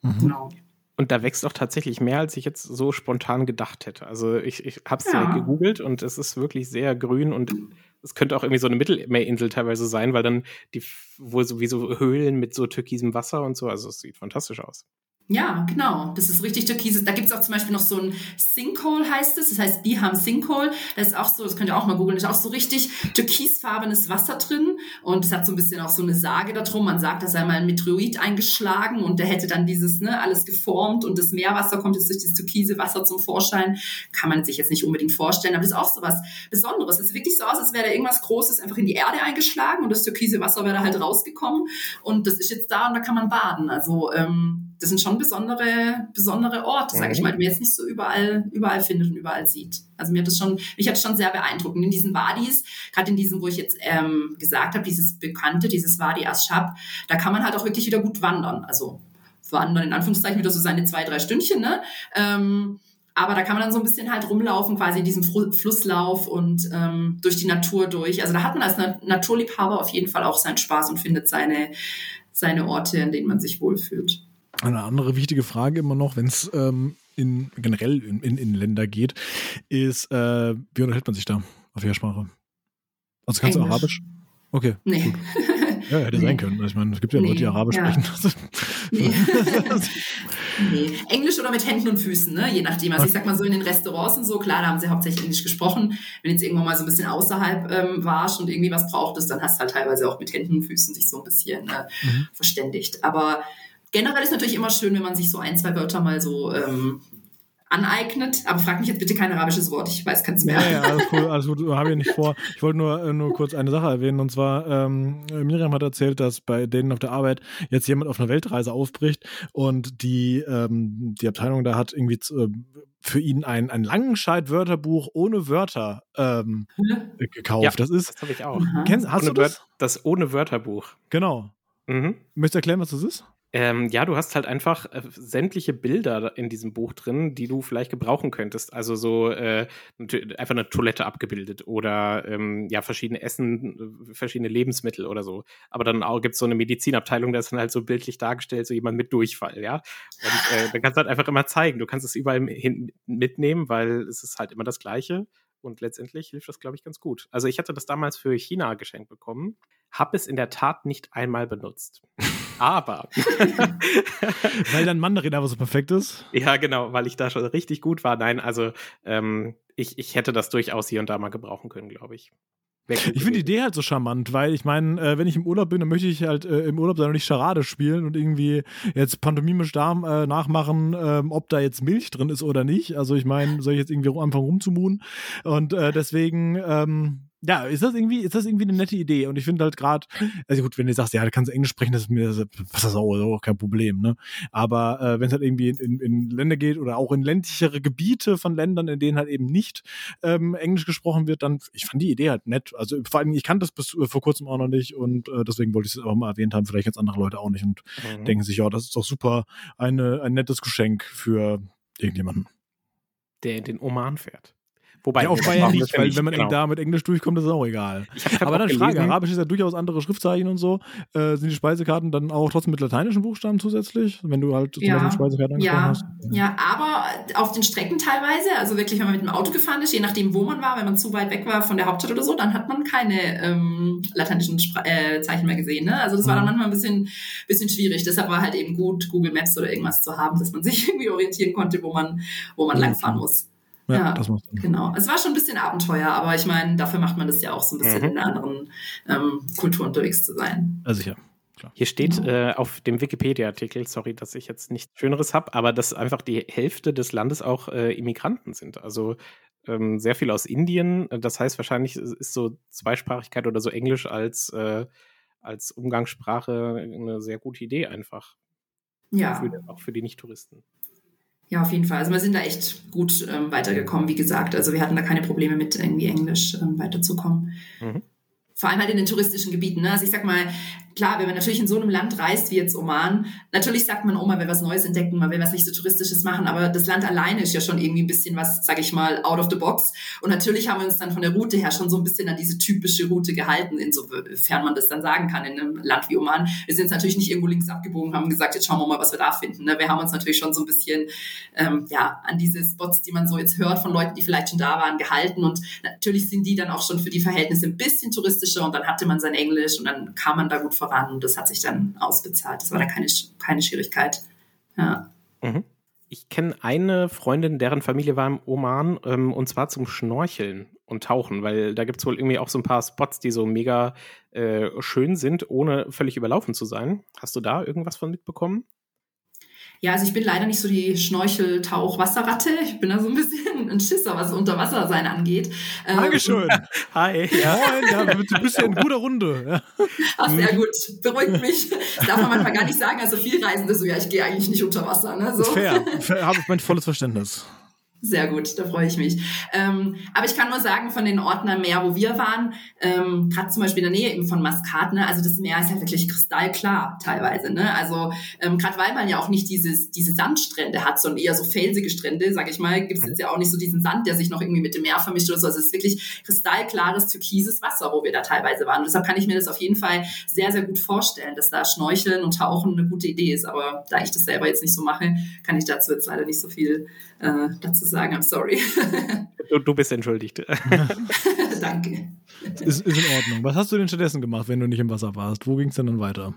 Mhm. Genau. Und da wächst auch tatsächlich mehr, als ich jetzt so spontan gedacht hätte. Also ich, ich habe es ja. gegoogelt und es ist wirklich sehr grün und es könnte auch irgendwie so eine Mittelmeerinsel teilweise sein, weil dann die, wo sowieso Höhlen mit so türkisem Wasser und so, also es sieht fantastisch aus. Ja, genau. Das ist richtig türkis. Da gibt's auch zum Beispiel noch so ein Sinkhole, heißt es. Das heißt Biham Sinkhole. Das ist auch so, das könnt ihr auch mal googeln, ist auch so richtig türkisfarbenes Wasser drin. Und es hat so ein bisschen auch so eine Sage darum. Man sagt, da sei mal ein Meteorit eingeschlagen und der hätte dann dieses, ne, alles geformt und das Meerwasser kommt jetzt durch das türkise Wasser zum Vorschein. Kann man sich jetzt nicht unbedingt vorstellen, aber das ist auch so was Besonderes. Es sieht wirklich so aus, als wäre da irgendwas Großes einfach in die Erde eingeschlagen und das türkise Wasser wäre da halt rausgekommen. Und das ist jetzt da und da kann man baden. Also, ähm, das sind schon besondere, besondere Orte, sage ich mhm. mal, die man jetzt nicht so überall, überall findet und überall sieht. Also mir hat das schon, mich hat das schon sehr beeindruckend. In diesen Wadis, gerade in diesem, wo ich jetzt ähm, gesagt habe, dieses bekannte, dieses Wadi Ashab, da kann man halt auch wirklich wieder gut wandern. Also wandern in Anführungszeichen wieder so seine zwei, drei Stündchen, ne? Ähm, aber da kann man dann so ein bisschen halt rumlaufen, quasi in diesem Flusslauf und ähm, durch die Natur durch. Also da hat man als Naturliebhaber auf jeden Fall auch seinen Spaß und findet seine, seine Orte, in denen man sich wohlfühlt. Eine andere wichtige Frage immer noch, wenn es ähm, in, generell in, in, in, Länder geht, ist, äh, wie unterhält man sich da auf welcher Sprache? Also kannst Englisch. du Arabisch? Okay. Nee. Gut. Ja, hätte nee. sein können. Ich meine, es gibt ja nee. Leute, die Arabisch ja. sprechen. Nee. nee. Englisch oder mit Händen und Füßen, ne? je nachdem. Also ich sag mal so in den Restaurants und so, klar, da haben sie hauptsächlich Englisch gesprochen. Wenn jetzt irgendwann mal so ein bisschen außerhalb ähm, warst und irgendwie was brauchtest, dann hast du halt teilweise auch mit Händen und Füßen sich so ein bisschen äh, mhm. verständigt. Aber generell ist natürlich immer schön, wenn man sich so ein, zwei Wörter mal so ähm, aneignet. Aber frag mich jetzt bitte kein arabisches Wort, ich weiß keins mehr. Ja, ja alles gut, alles gut habe ich nicht vor. Ich wollte nur, äh, nur kurz eine Sache erwähnen. Und zwar, ähm, Miriam hat erzählt, dass bei denen auf der Arbeit jetzt jemand auf einer Weltreise aufbricht und die, ähm, die Abteilung da hat irgendwie äh, für ihn ein, ein Langenscheid-Wörterbuch ohne Wörter ähm, gekauft. Ja, das ist. Das habe ich auch. Kennst, hast ohne du das? das ohne Wörterbuch. Genau. Mhm. Möchtest du erklären, was das ist? Ähm, ja, du hast halt einfach äh, sämtliche Bilder in diesem Buch drin, die du vielleicht gebrauchen könntest. Also so äh, einfach eine Toilette abgebildet oder ähm, ja, verschiedene Essen, äh, verschiedene Lebensmittel oder so. Aber dann auch gibt es so eine Medizinabteilung, da ist dann halt so bildlich dargestellt, so jemand mit Durchfall, ja. Und äh, dann kannst du halt einfach immer zeigen. Du kannst es überall hin mitnehmen, weil es ist halt immer das Gleiche. Und letztendlich hilft das, glaube ich, ganz gut. Also ich hatte das damals für China geschenkt bekommen, habe es in der Tat nicht einmal benutzt. Aber. weil dein Mandarin aber so perfekt ist? Ja, genau, weil ich da schon richtig gut war. Nein, also ähm, ich, ich hätte das durchaus hier und da mal gebrauchen können, glaube ich. Ich finde die Idee halt so charmant, weil ich meine, äh, wenn ich im Urlaub bin, dann möchte ich halt äh, im Urlaub und nicht Charade spielen und irgendwie jetzt pantomimisch da äh, nachmachen, ähm, ob da jetzt Milch drin ist oder nicht. Also ich meine, soll ich jetzt irgendwie anfangen rumzumuhen? Und äh, deswegen, ähm, ja, ist das irgendwie, ist das irgendwie eine nette Idee? Und ich finde halt gerade, also gut, wenn du sagst, ja, du kannst Englisch sprechen, das ist mir, was das auch, auch kein Problem, ne? Aber äh, wenn es halt irgendwie in, in Länder geht oder auch in ländlichere Gebiete von Ländern, in denen halt eben nicht ähm, Englisch gesprochen wird, dann, ich fand die Idee halt nett. Also vor allem, ich kannte das bis äh, vor kurzem auch noch nicht und äh, deswegen wollte ich es auch mal erwähnt haben, vielleicht jetzt andere Leute auch nicht und mhm. denken sich, ja, das ist doch super, eine, ein nettes Geschenk für irgendjemanden. Der in den Oman fährt. Wobei, ja, auch Bayern nicht, weil wenn man genau. da mit Englisch durchkommt, ist es auch egal. Aber dann Frage, Arabisch ist ja durchaus andere Schriftzeichen und so. Äh, sind die Speisekarten dann auch trotzdem mit lateinischen Buchstaben zusätzlich, wenn du halt ja. zum Speisekarten ja. hast? Ja, aber auf den Strecken teilweise, also wirklich, wenn man mit dem Auto gefahren ist, je nachdem, wo man war, wenn man zu weit weg war von der Hauptstadt oder so, dann hat man keine ähm, lateinischen Spre äh, Zeichen mehr gesehen. Ne? Also das war dann mhm. manchmal ein bisschen, bisschen schwierig. Deshalb war halt eben gut, Google Maps oder irgendwas zu haben, dass man sich irgendwie orientieren konnte, wo man, wo man ja, langfahren muss. Ja, ja das macht Sinn. genau. Es war schon ein bisschen Abenteuer, aber ich meine, dafür macht man das ja auch so ein bisschen mhm. in einer anderen ähm, Kultur unterwegs zu sein. Also sicher. Klar. Hier steht äh, auf dem Wikipedia-Artikel, sorry, dass ich jetzt nichts Schöneres habe, aber dass einfach die Hälfte des Landes auch äh, Immigranten sind. Also ähm, sehr viel aus Indien. Das heißt, wahrscheinlich ist so Zweisprachigkeit oder so Englisch als, äh, als Umgangssprache eine sehr gute Idee einfach. Ja. Für, auch für die Nicht-Touristen. Ja, auf jeden Fall. Also wir sind da echt gut ähm, weitergekommen, wie gesagt. Also wir hatten da keine Probleme mit irgendwie Englisch ähm, weiterzukommen. Mhm. Vor allem halt in den touristischen Gebieten. Ne? Also ich sag mal, klar, wenn man natürlich in so einem Land reist wie jetzt Oman, natürlich sagt man, oh, man will was Neues entdecken, man will was nicht so Touristisches machen, aber das Land alleine ist ja schon irgendwie ein bisschen was, sag ich mal, out of the box. Und natürlich haben wir uns dann von der Route her schon so ein bisschen an diese typische Route gehalten, insofern man das dann sagen kann in einem Land wie Oman. Wir sind jetzt natürlich nicht irgendwo links abgebogen, haben gesagt, jetzt schauen wir mal, was wir da finden. Ne? Wir haben uns natürlich schon so ein bisschen ähm, ja, an diese Spots, die man so jetzt hört von Leuten, die vielleicht schon da waren, gehalten. Und natürlich sind die dann auch schon für die Verhältnisse ein bisschen touristischer und dann hatte man sein Englisch und dann kam man da gut voran voran und das hat sich dann ausbezahlt. Das war da keine, keine Schwierigkeit. Ja. Mhm. Ich kenne eine Freundin, deren Familie war im Oman ähm, und zwar zum Schnorcheln und Tauchen, weil da gibt es wohl irgendwie auch so ein paar Spots, die so mega äh, schön sind, ohne völlig überlaufen zu sein. Hast du da irgendwas von mitbekommen? Ja, also ich bin leider nicht so die Schnorchel-Tauch-Wasserratte. Ich bin da so ein bisschen ein Schisser, was Unterwassersein angeht. Ähm, Dankeschön. Hi. Ja, ja, du bist ja in guter Runde. Ach, sehr gut. Beruhigt mich. Das darf man manchmal gar nicht sagen. Also viel Reisende so, ja, ich gehe eigentlich nicht unter Wasser. Ne? So. Fair. Fair. Habe ich mein volles Verständnis. Sehr gut, da freue ich mich. Ähm, aber ich kann nur sagen, von den Orten am Meer, wo wir waren, ähm, gerade zum Beispiel in der Nähe eben von Maskat, ne, also das Meer ist ja wirklich kristallklar teilweise. Ne? Also ähm, gerade weil man ja auch nicht dieses, diese Sandstrände hat, sondern eher so felsige Strände, sage ich mal, gibt es jetzt ja auch nicht so diesen Sand, der sich noch irgendwie mit dem Meer vermischt oder so. Also es ist wirklich kristallklares, türkises Wasser, wo wir da teilweise waren. Und deshalb kann ich mir das auf jeden Fall sehr, sehr gut vorstellen, dass da Schnorcheln und Tauchen eine gute Idee ist. Aber da ich das selber jetzt nicht so mache, kann ich dazu jetzt leider nicht so viel äh, dazu sagen. I'm sorry. du, du bist entschuldigt. Danke. Ist, ist in Ordnung. Was hast du denn stattdessen gemacht, wenn du nicht im Wasser warst? Wo ging es denn dann weiter?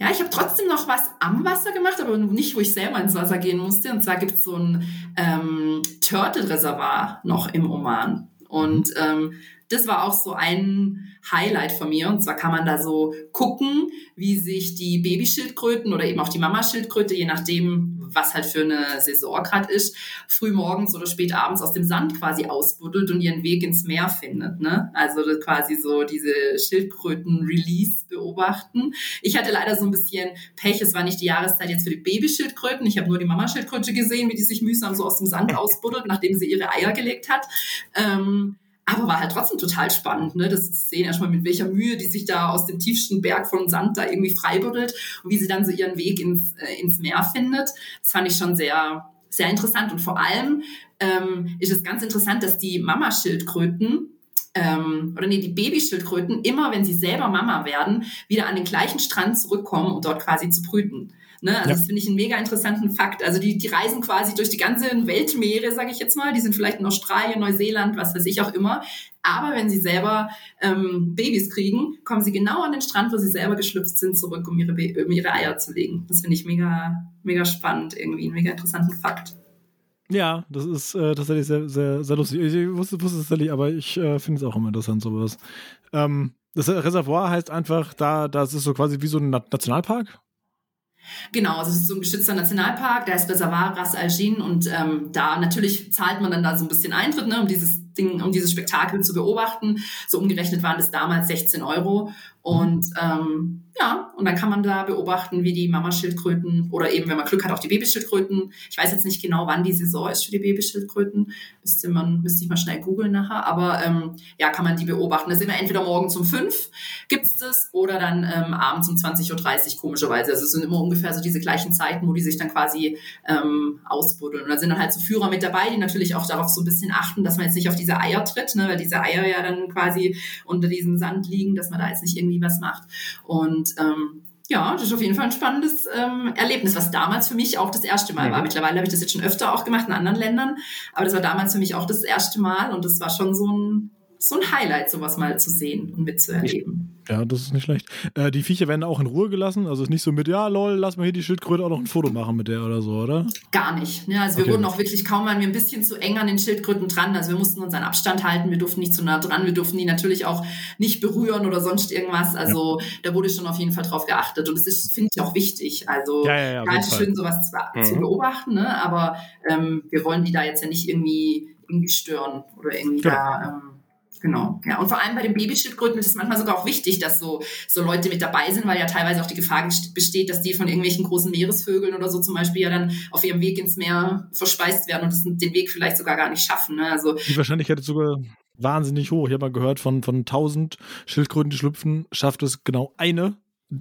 Ja, ich habe trotzdem noch was am Wasser gemacht, aber nicht, wo ich selber ins Wasser gehen musste. Und zwar gibt es so ein ähm, Turtle-Reservoir noch im Oman. Und ähm, das war auch so ein Highlight von mir. Und zwar kann man da so gucken, wie sich die Babyschildkröten oder eben auch die Mamaschildkröte, je nachdem, was halt für eine Saison gerade ist, früh morgens oder spät abends aus dem Sand quasi ausbuddelt und ihren Weg ins Meer findet. Ne? Also quasi so diese Schildkröten-Release beobachten. Ich hatte leider so ein bisschen Pech, es war nicht die Jahreszeit jetzt für die Babyschildkröten. Ich habe nur die Mamaschildkröte gesehen, wie die sich mühsam so aus dem Sand ausbuddelt, nachdem sie ihre Eier gelegt hat. Ähm, aber war halt trotzdem total spannend, ne? Das sehen erstmal mit welcher Mühe die sich da aus dem tiefsten Berg von Sand da irgendwie freibuddelt und wie sie dann so ihren Weg ins, äh, ins Meer findet. Das fand ich schon sehr, sehr interessant. Und vor allem ähm, ist es ganz interessant, dass die Mamaschildkröten ähm, oder nee, die Babyschildkröten immer, wenn sie selber Mama werden, wieder an den gleichen Strand zurückkommen, um dort quasi zu brüten. Ne? Also ja. das finde ich einen mega interessanten Fakt. Also die, die reisen quasi durch die ganze Weltmeere, sage ich jetzt mal. Die sind vielleicht in Australien, Neuseeland, was weiß ich auch immer. Aber wenn sie selber ähm, Babys kriegen, kommen sie genau an den Strand, wo sie selber geschlüpft sind, zurück, um ihre, um ihre Eier zu legen. Das finde ich mega, mega spannend irgendwie, einen mega interessanten Fakt. Ja, das ist äh, tatsächlich sehr, sehr, sehr lustig. Ich wusste, wusste es tatsächlich, aber ich äh, finde es auch immer interessant, sowas. Ähm, das Reservoir heißt einfach, da, das ist so quasi wie so ein Nationalpark. Genau, also es ist so ein geschützter Nationalpark, der heißt Reservoir Ras Al Jin und ähm, da natürlich zahlt man dann da so ein bisschen Eintritt, ne, um dieses Ding, um dieses Spektakel zu beobachten. So umgerechnet waren das damals 16 Euro und ähm, ja, und dann kann man da beobachten, wie die Mamaschildkröten oder eben, wenn man Glück hat, auch die Babyschildkröten. Ich weiß jetzt nicht genau, wann die Saison ist für die Babyschildkröten. Müsste man, müsste ich mal schnell googeln nachher. Aber ähm, ja, kann man die beobachten. Das ist immer entweder morgens um fünf gibt's das oder dann ähm, abends um 20.30 Uhr, komischerweise. Also es sind immer ungefähr so diese gleichen Zeiten, wo die sich dann quasi ähm, ausbuddeln. Und da sind dann halt so Führer mit dabei, die natürlich auch darauf so ein bisschen achten, dass man jetzt nicht auf diese Eier tritt, ne, weil diese Eier ja dann quasi unter diesem Sand liegen, dass man da jetzt nicht irgendwie was macht. Und ähm, ja, das ist auf jeden Fall ein spannendes ähm, Erlebnis, was damals für mich auch das erste Mal mhm. war. Mittlerweile habe ich das jetzt schon öfter auch gemacht in anderen Ländern, aber das war damals für mich auch das erste Mal und das war schon so ein, so ein Highlight, sowas mal zu sehen und mitzuerleben. Ja, das ist nicht schlecht. Äh, die Viecher werden auch in Ruhe gelassen. Also ist nicht so mit, ja, lol, lass mal hier die Schildkröte auch noch ein Foto machen mit der oder so, oder? Gar nicht. Ja, also wir okay. wurden auch wirklich kaum waren wir ein bisschen zu eng an den Schildkröten dran. Also wir mussten unseren Abstand halten, wir durften nicht zu nah dran, wir durften die natürlich auch nicht berühren oder sonst irgendwas. Also ja. da wurde schon auf jeden Fall drauf geachtet. Und das ist, finde ich, auch wichtig. Also ja, ja, ja, ganz schön, sowas zu, mhm. zu beobachten, ne? aber ähm, wir wollen die da jetzt ja nicht irgendwie, irgendwie stören oder irgendwie ja. da. Ähm, Genau, ja. Und vor allem bei den Babyschildkröten ist es manchmal sogar auch wichtig, dass so, so Leute mit dabei sind, weil ja teilweise auch die Gefahr besteht, dass die von irgendwelchen großen Meeresvögeln oder so zum Beispiel ja dann auf ihrem Weg ins Meer verspeist werden und das, den Weg vielleicht sogar gar nicht schaffen. Ne? Also, die Wahrscheinlichkeit ist sogar wahnsinnig hoch. Ich habe mal gehört, von, von 1000 Schildkröten, die schlüpfen, schafft es genau eine,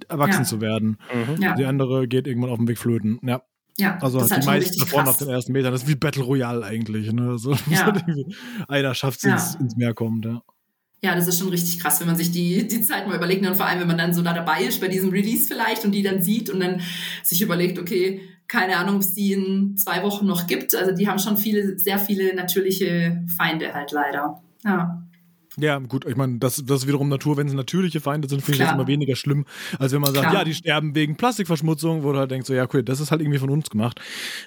erwachsen ja. zu werden. Mhm. Ja. Die andere geht irgendwann auf dem Weg flöten. Ja. Ja, also die meisten davon auf den ersten Metern. Das ist wie Battle Royale eigentlich. Ne? Also, ja. einer schafft es ja. ins, ins Meer kommt. Ja. Ja, das ist schon richtig krass, wenn man sich die, die Zeit mal überlegt und vor allem, wenn man dann so da dabei ist bei diesem Release vielleicht und die dann sieht und dann sich überlegt, okay, keine Ahnung, ob es die in zwei Wochen noch gibt. Also die haben schon viele, sehr viele natürliche Feinde halt leider. Ja. Ja, gut, ich meine, das, das ist wiederum Natur. Wenn es natürliche Feinde sind, finde ich das immer weniger schlimm, als wenn man sagt, Klar. ja, die sterben wegen Plastikverschmutzung, wo du halt denkst, so, ja, okay, das ist halt irgendwie von uns gemacht.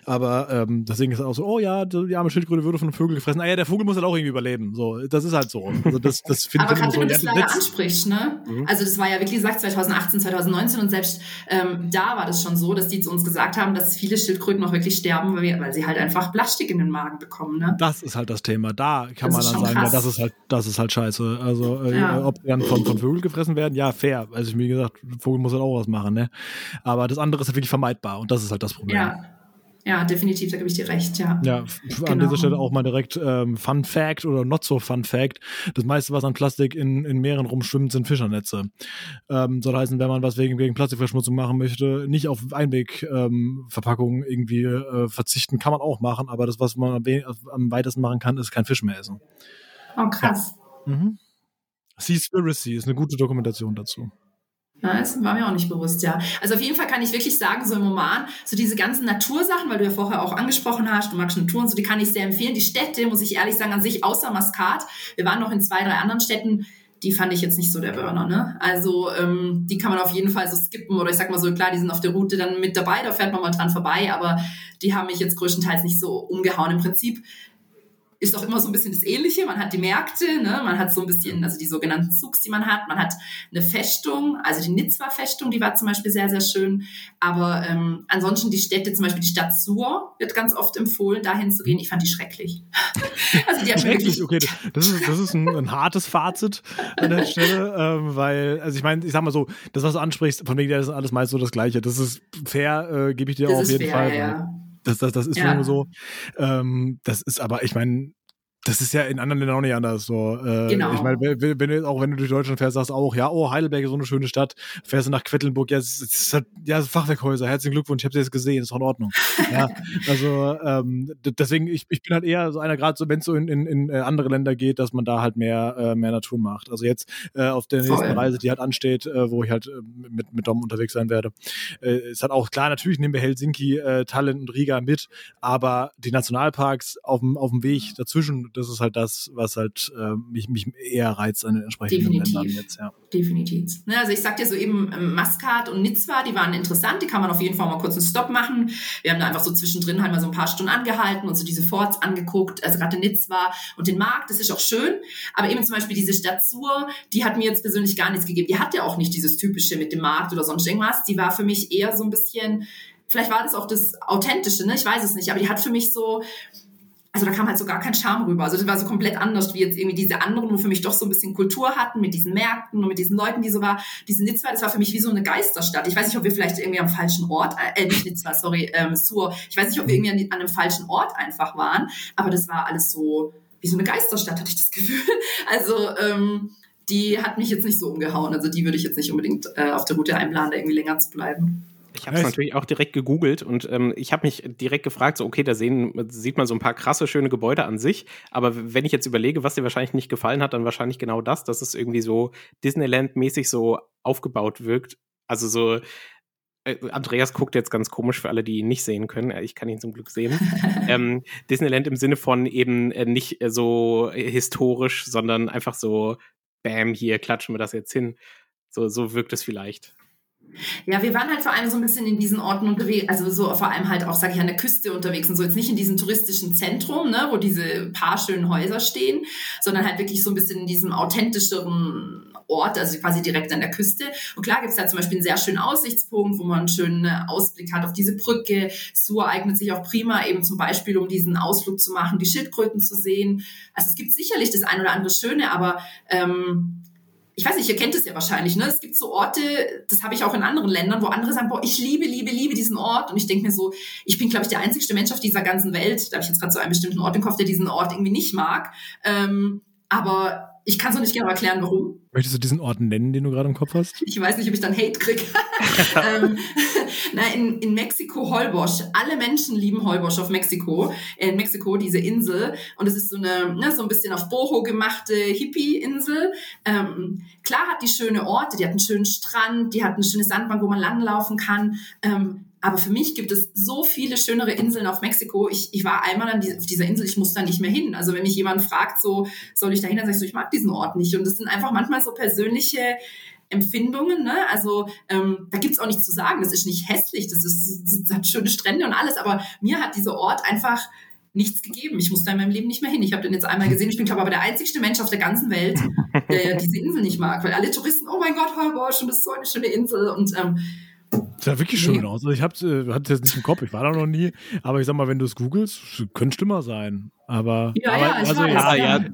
Aber ähm, deswegen ist es auch so, oh ja, die arme Schildkröte würde von einem Vogel gefressen. Ah ja, der Vogel muss halt auch irgendwie überleben. So, das ist halt so. Also das, das finde ich gerade, so, wenn du das leider ansprichst, ne? Mhm. Also das war ja, wie gesagt, 2018, 2019 und selbst ähm, da war das schon so, dass die zu uns gesagt haben, dass viele Schildkröten auch wirklich sterben, weil, wir, weil sie halt einfach Plastik in den Magen bekommen, ne? Das ist halt das Thema. Da kann das man dann sagen, ja, das ist halt, das ist halt scheiße. Also äh, ja. ob die dann von, von Vögeln gefressen werden, ja, fair. Also wie gesagt, Vogel muss halt auch was machen, ne? Aber das andere ist halt wirklich vermeidbar und das ist halt das Problem. Ja. Ja, definitiv, da gebe ich dir recht, ja. Ja, genau. an dieser Stelle auch mal direkt ähm, Fun Fact oder not so Fun Fact. Das meiste, was an Plastik in, in Meeren rumschwimmt, sind Fischernetze. Ähm, soll heißen, wenn man was wegen, wegen Plastikverschmutzung machen möchte, nicht auf Einwegverpackungen ähm, irgendwie äh, verzichten, kann man auch machen, aber das, was man am, am weitesten machen kann, ist kein Fisch mehr essen. Oh, krass. Ja. Mhm. Seaspiracy ist eine gute Dokumentation dazu. Ja, das war mir auch nicht bewusst, ja. Also auf jeden Fall kann ich wirklich sagen, so im Oman, so diese ganzen Natursachen, weil du ja vorher auch angesprochen hast, du magst Natur und so, die kann ich sehr empfehlen. Die Städte, muss ich ehrlich sagen, an sich, außer Maskat, wir waren noch in zwei, drei anderen Städten, die fand ich jetzt nicht so der Burner, ne? Also ähm, die kann man auf jeden Fall so skippen oder ich sag mal so, klar, die sind auf der Route dann mit dabei, da fährt man mal dran vorbei, aber die haben mich jetzt größtenteils nicht so umgehauen. Im Prinzip ist doch immer so ein bisschen das Ähnliche. Man hat die Märkte, ne? man hat so ein bisschen, also die sogenannten Zugs, die man hat. Man hat eine Festung, also die Nizwa-Festung, die war zum Beispiel sehr, sehr schön. Aber ähm, ansonsten die Städte, zum Beispiel die Stadt Sur, wird ganz oft empfohlen, dahin zu gehen. Ich fand die schrecklich. also die schrecklich, okay. Das ist, das ist ein, ein hartes Fazit an der Stelle, ähm, weil, also ich meine, ich sag mal so, das, was du ansprichst, von wegen, das ist alles meist so das Gleiche. Das ist fair, äh, gebe ich dir das auf jeden fair, Fall. Ja. Das, das, das ist ja. schon so. Ähm, das ist aber, ich meine, das ist ja in anderen Ländern auch nicht anders so. Äh, genau. Ich meine, wenn, wenn du auch wenn du durch Deutschland fährst, sagst du auch, ja, oh, Heidelberg ist so eine schöne Stadt. Fährst du nach Quedlinburg, ja, es ist halt, ja, Fachwerkhäuser, herzlichen Glückwunsch, ich habe jetzt gesehen, ist doch in Ordnung. ja, also ähm, deswegen, ich, ich bin halt eher so einer, gerade so, wenn es so in, in, in äh, andere Länder geht, dass man da halt mehr, äh, mehr Natur macht. Also jetzt äh, auf der nächsten Voll. Reise, die halt ansteht, äh, wo ich halt äh, mit, mit Dom unterwegs sein werde, äh, ist halt auch klar, natürlich nehmen wir Helsinki, äh, Tallinn und Riga mit, aber die Nationalparks auf dem, auf dem Weg dazwischen das ist halt das, was halt äh, mich, mich eher reizt an den entsprechenden Definitiv. Ländern jetzt, ja. Definitiv. Ne, also ich sag dir so eben, ähm, Maskat und Nizwa, die waren interessant, die kann man auf jeden Fall mal kurz einen Stopp machen. Wir haben da einfach so zwischendrin halt mal so ein paar Stunden angehalten und so diese Forts angeguckt, also gerade Nizwa und den Markt, das ist auch schön. Aber eben zum Beispiel diese Stadt Sur, die hat mir jetzt persönlich gar nichts gegeben. Die hat ja auch nicht dieses typische mit dem Markt oder sonst irgendwas. Die war für mich eher so ein bisschen, vielleicht war das auch das Authentische, ne? Ich weiß es nicht, aber die hat für mich so, also da kam halt so gar kein Charme rüber. Also das war so komplett anders wie jetzt irgendwie diese anderen, wo für mich doch so ein bisschen Kultur hatten mit diesen Märkten und mit diesen Leuten, die so war. Diese Nitzwa, das war für mich wie so eine Geisterstadt. Ich weiß nicht, ob wir vielleicht irgendwie am falschen Ort, äh, nicht Nitzwa, sorry, ähm, Sur. Ich weiß nicht, ob wir irgendwie an, an einem falschen Ort einfach waren, aber das war alles so wie so eine Geisterstadt, hatte ich das Gefühl. Also ähm, die hat mich jetzt nicht so umgehauen. Also die würde ich jetzt nicht unbedingt äh, auf der Route einplanen, da irgendwie länger zu bleiben. Ich habe es natürlich auch direkt gegoogelt und ähm, ich habe mich direkt gefragt, so okay, da sehen, sieht man so ein paar krasse, schöne Gebäude an sich, aber wenn ich jetzt überlege, was dir wahrscheinlich nicht gefallen hat, dann wahrscheinlich genau das, dass es irgendwie so Disneyland-mäßig so aufgebaut wirkt. Also so, äh, Andreas guckt jetzt ganz komisch für alle, die ihn nicht sehen können. Ich kann ihn zum Glück sehen. ähm, Disneyland im Sinne von eben äh, nicht so historisch, sondern einfach so, bam, hier klatschen wir das jetzt hin. So, so wirkt es vielleicht. Ja, wir waren halt vor allem so ein bisschen in diesen Orten unterwegs, also so vor allem halt auch, sage ich, an der Küste unterwegs und so jetzt nicht in diesem touristischen Zentrum, ne, wo diese paar schönen Häuser stehen, sondern halt wirklich so ein bisschen in diesem authentischeren Ort, also quasi direkt an der Küste. Und klar gibt es da zum Beispiel einen sehr schönen Aussichtspunkt, wo man einen schönen Ausblick hat auf diese Brücke. Sur eignet sich auch prima eben zum Beispiel, um diesen Ausflug zu machen, die Schildkröten zu sehen. Also es gibt sicherlich das ein oder andere Schöne, aber ähm, ich weiß nicht, ihr kennt es ja wahrscheinlich, ne? Es gibt so Orte, das habe ich auch in anderen Ländern, wo andere sagen, boah, ich liebe, liebe, liebe diesen Ort. Und ich denke mir so, ich bin, glaube ich, der einzigste Mensch auf dieser ganzen Welt, da habe ich jetzt gerade so einen bestimmten Ort im Kopf, der diesen Ort irgendwie nicht mag. Ähm, aber ich kann es noch nicht genau erklären, warum. Möchtest du diesen Ort nennen, den du gerade im Kopf hast? Ich weiß nicht, ob ich dann Hate kriege. ähm, na, in, in Mexiko Holbosch. Alle Menschen lieben Holbosch auf Mexiko. In Mexiko, diese Insel. Und es ist so eine, ne, so ein bisschen auf Boho gemachte Hippie-Insel. Ähm, klar hat die schöne Orte, die hat einen schönen Strand, die hat eine schöne Sandbank, wo man langlaufen kann. Ähm, aber für mich gibt es so viele schönere Inseln auf Mexiko. Ich, ich war einmal die, auf dieser Insel, ich muss da nicht mehr hin. Also wenn mich jemand fragt, so soll ich da hin, dann sage ich so, ich mag diesen Ort nicht. Und das sind einfach manchmal so persönliche Empfindungen. Ne? Also ähm, da gibt's auch nichts zu sagen. Das ist nicht hässlich, das, ist, das hat schöne Strände und alles. Aber mir hat dieser Ort einfach nichts gegeben. Ich muss da in meinem Leben nicht mehr hin. Ich habe den jetzt einmal gesehen. Ich bin, glaube ich, aber der einzigste Mensch auf der ganzen Welt, der diese Insel nicht mag. Weil alle Touristen, oh mein Gott, Holbosch, und das ist so eine schöne Insel. Und ähm, Sah wirklich schön nee. aus. Also ich habe äh, hatte jetzt nicht im Kopf, ich war da noch nie, aber ich sag mal, wenn du es googelst, könnte schlimmer sein. Aber, ja, aber ja, also ja, ja,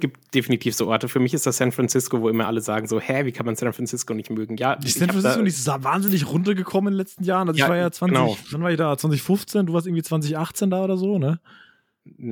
gibt definitiv so Orte. Für mich ist das San Francisco, wo immer alle sagen so, hä, wie kann man San Francisco nicht mögen? Ja, die San Francisco ist so wahnsinnig runtergekommen in den letzten Jahren. Also ja, ich war ja 20, genau. wann war ich da? 2015, du warst irgendwie 2018 da oder so, ne?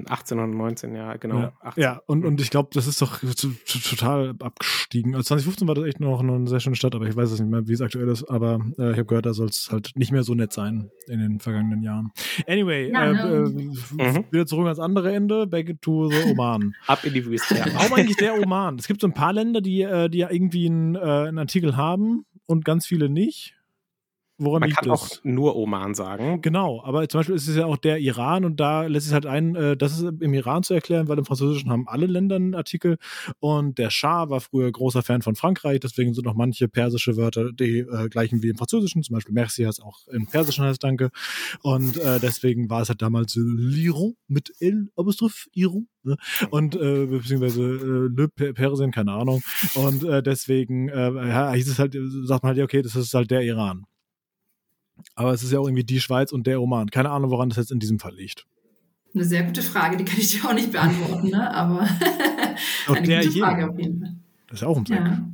18 und 19, ja, genau. Ja, ja und, und ich glaube, das ist doch total abgestiegen. Also 2015 war das echt noch eine sehr schöne Stadt, aber ich weiß es nicht mehr, wie es aktuell ist. Aber äh, ich habe gehört, da soll es halt nicht mehr so nett sein in den vergangenen Jahren. Anyway, ja, äh, äh, mhm. wieder zurück ans andere Ende, back to the Oman. Ab in die Wüste, ja. Warum eigentlich der Oman? Es gibt so ein paar Länder, die, äh, die ja irgendwie einen, äh, einen Artikel haben und ganz viele nicht. Woran Man kann das? auch nur Oman sagen. Genau, aber zum Beispiel ist es ja auch der Iran und da lässt es halt ein, äh, das ist im Iran zu erklären, weil im Französischen haben alle Länder einen Artikel und der Schah war früher großer Fan von Frankreich, deswegen sind auch manche persische Wörter die äh, gleichen wie im Französischen, zum Beispiel Merci heißt auch im Persischen heißt Danke und äh, deswegen war es halt damals l'Iran mit L Apostroph Iran ne? und äh, beziehungsweise äh, Le Persien, keine Ahnung und äh, deswegen äh, ja, hieß es halt, sagt man halt, okay, das ist halt der Iran. Aber es ist ja auch irgendwie die Schweiz und der Oman. Keine Ahnung, woran das jetzt in diesem Fall liegt. Eine sehr gute Frage, die kann ich dir auch nicht beantworten, ne? aber eine gute hier. Frage auf jeden Fall. Das ist ja auch ums Eck. Ja.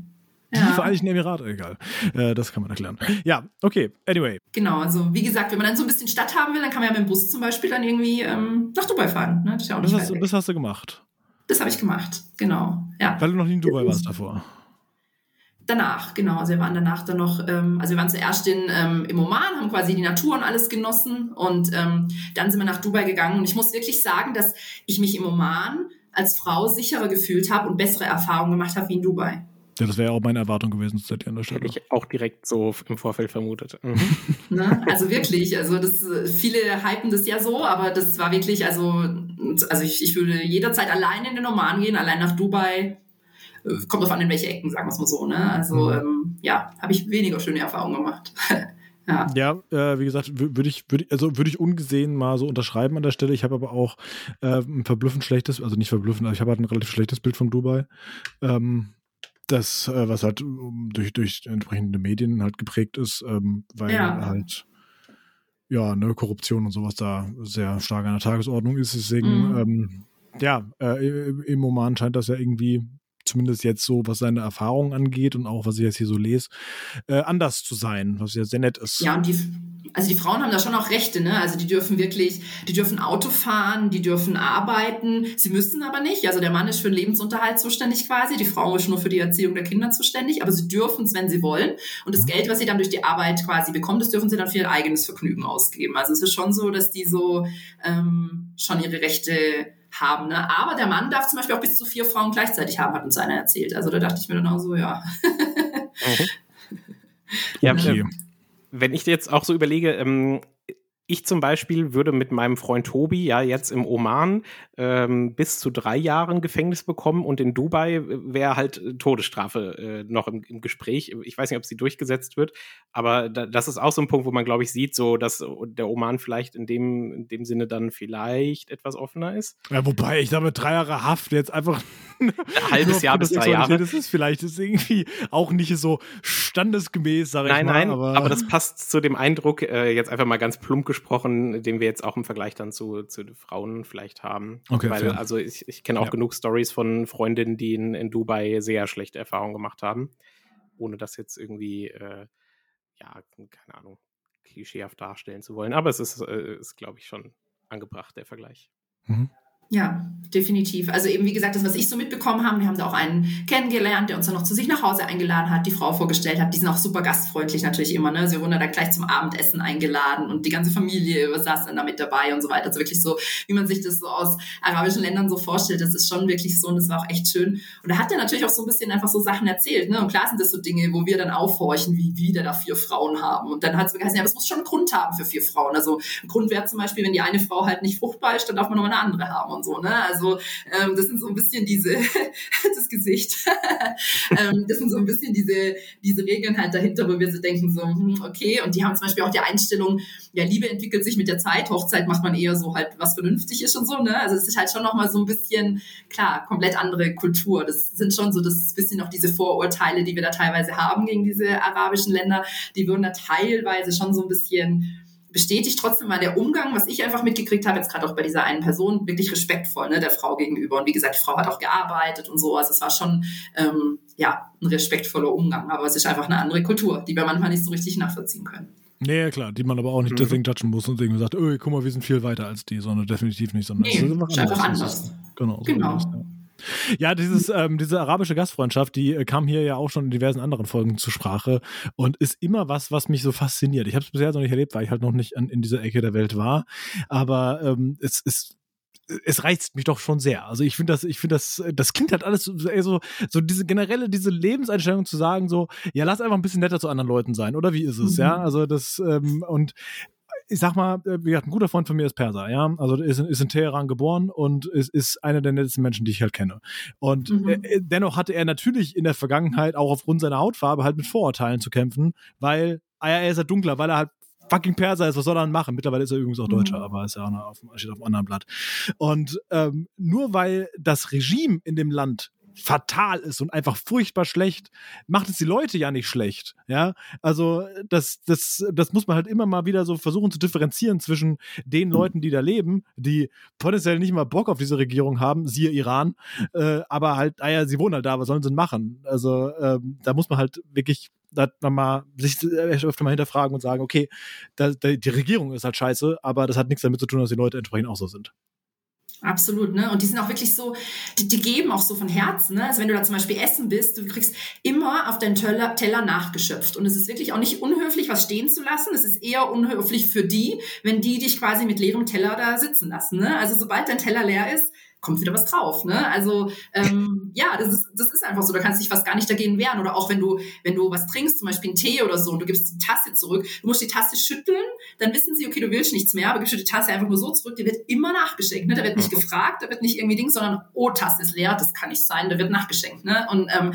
Die ja. Vereinigten Emirate, egal. Äh, das kann man erklären. Ja, okay, anyway. Genau, also wie gesagt, wenn man dann so ein bisschen Stadt haben will, dann kann man ja mit dem Bus zum Beispiel dann irgendwie ähm, nach Dubai fahren. Ne? Das, ja das, hast, das, hast, du gemacht? Das habe ich gemacht, genau. Ja. Weil du noch nie in Dubai warst davor. Danach, genau. Also wir waren danach dann noch, ähm, also wir waren zuerst in, ähm, im Oman, haben quasi die Natur und alles genossen und ähm, dann sind wir nach Dubai gegangen. Und ich muss wirklich sagen, dass ich mich im Oman als Frau sicherer gefühlt habe und bessere Erfahrungen gemacht habe wie in Dubai. Ja, das wäre ja auch meine Erwartung gewesen zu an der Stelle. Hätte ich auch direkt so im Vorfeld vermutet. Mhm. ne? Also wirklich, also das viele hypen das ja so, aber das war wirklich, also, also ich, ich würde jederzeit allein in den Oman gehen, allein nach Dubai. Kommt drauf an, in welche Ecken, sagen wir es mal so. Ne? Also mhm. ähm, ja, habe ich weniger schöne Erfahrungen gemacht. Ja, ja äh, wie gesagt, würde ich, würd, also würde ich ungesehen mal so unterschreiben an der Stelle. Ich habe aber auch äh, ein verblüffend schlechtes, also nicht verblüffend, aber ich habe halt ein relativ schlechtes Bild von Dubai. Ähm, das, äh, was halt durch, durch entsprechende Medien halt geprägt ist, ähm, weil ja. halt ja, ne, Korruption und sowas da sehr stark an der Tagesordnung ist. Deswegen, mhm. ähm, ja, äh, im Oman scheint das ja irgendwie zumindest jetzt so, was seine Erfahrungen angeht und auch was ich jetzt hier so lese, äh, anders zu sein, was ja sehr nett ist. Ja, und die, also die Frauen haben da schon auch Rechte, ne? Also die dürfen wirklich, die dürfen Auto fahren, die dürfen arbeiten, sie müssen aber nicht. Also der Mann ist für den Lebensunterhalt zuständig quasi, die Frau ist nur für die Erziehung der Kinder zuständig, aber sie dürfen es, wenn sie wollen. Und das mhm. Geld, was sie dann durch die Arbeit quasi bekommen, das dürfen sie dann für ihr eigenes Vergnügen ausgeben. Also es ist schon so, dass die so ähm, schon ihre Rechte haben. Ne? Aber der Mann darf zum Beispiel auch bis zu vier Frauen gleichzeitig haben, hat uns einer erzählt. Also da dachte ich mir dann auch so, ja. Mhm. ja, okay. wenn ich jetzt auch so überlege, ähm, ich zum Beispiel würde mit meinem Freund Tobi ja jetzt im Oman ähm, bis zu drei Jahren Gefängnis bekommen und in Dubai äh, wäre halt Todesstrafe äh, noch im, im, Gespräch. Ich weiß nicht, ob sie durchgesetzt wird, aber da, das ist auch so ein Punkt, wo man, glaube ich, sieht, so dass der Oman vielleicht in dem, in dem Sinne dann vielleicht etwas offener ist. Ja, wobei ich damit drei Jahre Haft jetzt einfach ein halbes Jahr bis drei Jahre. Das ist vielleicht das ist irgendwie auch nicht so standesgemäß, sage ich nein, mal. Nein, nein, aber, aber das passt zu dem Eindruck, äh, jetzt einfach mal ganz plump gesprochen gesprochen, den wir jetzt auch im Vergleich dann zu, zu Frauen vielleicht haben. Okay, Weil, also ich, ich kenne auch ja. genug Stories von Freundinnen, die in, in Dubai sehr schlechte Erfahrungen gemacht haben. Ohne das jetzt irgendwie, äh, ja, keine Ahnung, klischeehaft darstellen zu wollen. Aber es ist, äh, ist glaube ich, schon angebracht, der Vergleich. Mhm. Ja, definitiv. Also eben, wie gesagt, das, was ich so mitbekommen habe, wir haben da auch einen kennengelernt, der uns dann noch zu sich nach Hause eingeladen hat, die Frau vorgestellt hat. Die sind auch super gastfreundlich natürlich immer, ne? Sie wurden da gleich zum Abendessen eingeladen und die ganze Familie saß dann da mit dabei und so weiter. Also wirklich so, wie man sich das so aus arabischen Ländern so vorstellt. Das ist schon wirklich so und das war auch echt schön. Und da hat er natürlich auch so ein bisschen einfach so Sachen erzählt, ne? Und klar sind das so Dinge, wo wir dann aufhorchen, wie wieder da vier Frauen haben. Und dann hat es geheißen, ja, das muss schon einen Grund haben für vier Frauen. Also ein Grund wäre zum Beispiel, wenn die eine Frau halt nicht fruchtbar ist, dann darf man noch mal eine andere haben und so. Ne? Also ähm, das sind so ein bisschen diese, das Gesicht, ähm, das sind so ein bisschen diese, diese Regeln halt dahinter, wo wir so denken, so, hm, okay, und die haben zum Beispiel auch die Einstellung, ja, Liebe entwickelt sich mit der Zeit, Hochzeit macht man eher so halt, was vernünftig ist und so, ne? Also es ist halt schon nochmal so ein bisschen, klar, komplett andere Kultur. Das sind schon so, das bisschen noch diese Vorurteile, die wir da teilweise haben gegen diese arabischen Länder, die würden da teilweise schon so ein bisschen bestätigt trotzdem mal der Umgang, was ich einfach mitgekriegt habe, jetzt gerade auch bei dieser einen Person, wirklich respektvoll ne, der Frau gegenüber. Und wie gesagt, die Frau hat auch gearbeitet und so. Also es war schon ähm, ja ein respektvoller Umgang. Aber es ist einfach eine andere Kultur, die wir manchmal nicht so richtig nachvollziehen können. Nee, klar, die man aber auch nicht mhm. deswegen judgen muss und deswegen sagt, oh, guck mal, wir sind viel weiter als die, sondern definitiv nicht, sondern nee, es ist einfach, ist anders. Genau. So genau. Ist, ja. Ja, dieses, ähm, diese arabische Gastfreundschaft, die äh, kam hier ja auch schon in diversen anderen Folgen zur Sprache und ist immer was, was mich so fasziniert. Ich habe es bisher noch nicht erlebt, weil ich halt noch nicht an, in dieser Ecke der Welt war. Aber ähm, es ist es reizt mich doch schon sehr. Also ich finde das, ich finde das, das klingt halt alles so, so, so diese generelle, diese Lebenseinstellung zu sagen, so, ja, lass einfach ein bisschen netter zu anderen Leuten sein, oder wie ist es, mhm. ja? Also das, ähm, und ich sag mal, äh, wie gesagt, ein guter Freund von mir ist Perser, ja. Also ist, ist in Teheran geboren und ist, ist einer der nettesten Menschen, die ich halt kenne. Und mhm. äh, dennoch hatte er natürlich in der Vergangenheit auch aufgrund seiner Hautfarbe halt mit Vorurteilen zu kämpfen, weil ah ja, er ist halt dunkler, weil er halt fucking Perser ist, was soll er dann machen? Mittlerweile ist er übrigens auch Deutscher, mhm. aber ist ja auch auf, steht auf einem anderen Blatt. Und ähm, nur weil das Regime in dem Land fatal ist und einfach furchtbar schlecht, macht es die Leute ja nicht schlecht. Ja, also das, das, das muss man halt immer mal wieder so versuchen zu differenzieren zwischen den hm. Leuten, die da leben, die potenziell nicht mal Bock auf diese Regierung haben, siehe Iran, äh, aber halt, naja, ah sie wohnen halt da, was sollen sie denn machen? Also ähm, da muss man halt wirklich da man mal sich öfter mal hinterfragen und sagen, okay, da, da, die Regierung ist halt scheiße, aber das hat nichts damit zu tun, dass die Leute entsprechend auch so sind. Absolut, ne? Und die sind auch wirklich so, die, die geben auch so von Herzen, ne? Also wenn du da zum Beispiel essen bist, du kriegst immer auf deinen Teller, Teller nachgeschöpft. Und es ist wirklich auch nicht unhöflich, was stehen zu lassen. Es ist eher unhöflich für die, wenn die dich quasi mit leerem Teller da sitzen lassen, ne? Also sobald dein Teller leer ist, kommt wieder was drauf. Ne? Also ähm, ja, das ist, das ist einfach so. Da kannst du dich fast gar nicht dagegen wehren. Oder auch wenn du, wenn du was trinkst, zum Beispiel einen Tee oder so, und du gibst die Tasse zurück, du musst die Tasse schütteln, dann wissen sie, okay, du willst nichts mehr, aber gibst du die Tasse einfach nur so zurück, die wird immer nachgeschenkt. Ne? Da wird nicht mhm. gefragt, da wird nicht irgendwie Ding, sondern oh, Tasse ist leer, das kann nicht sein, da wird nachgeschenkt. Ne? Und ähm,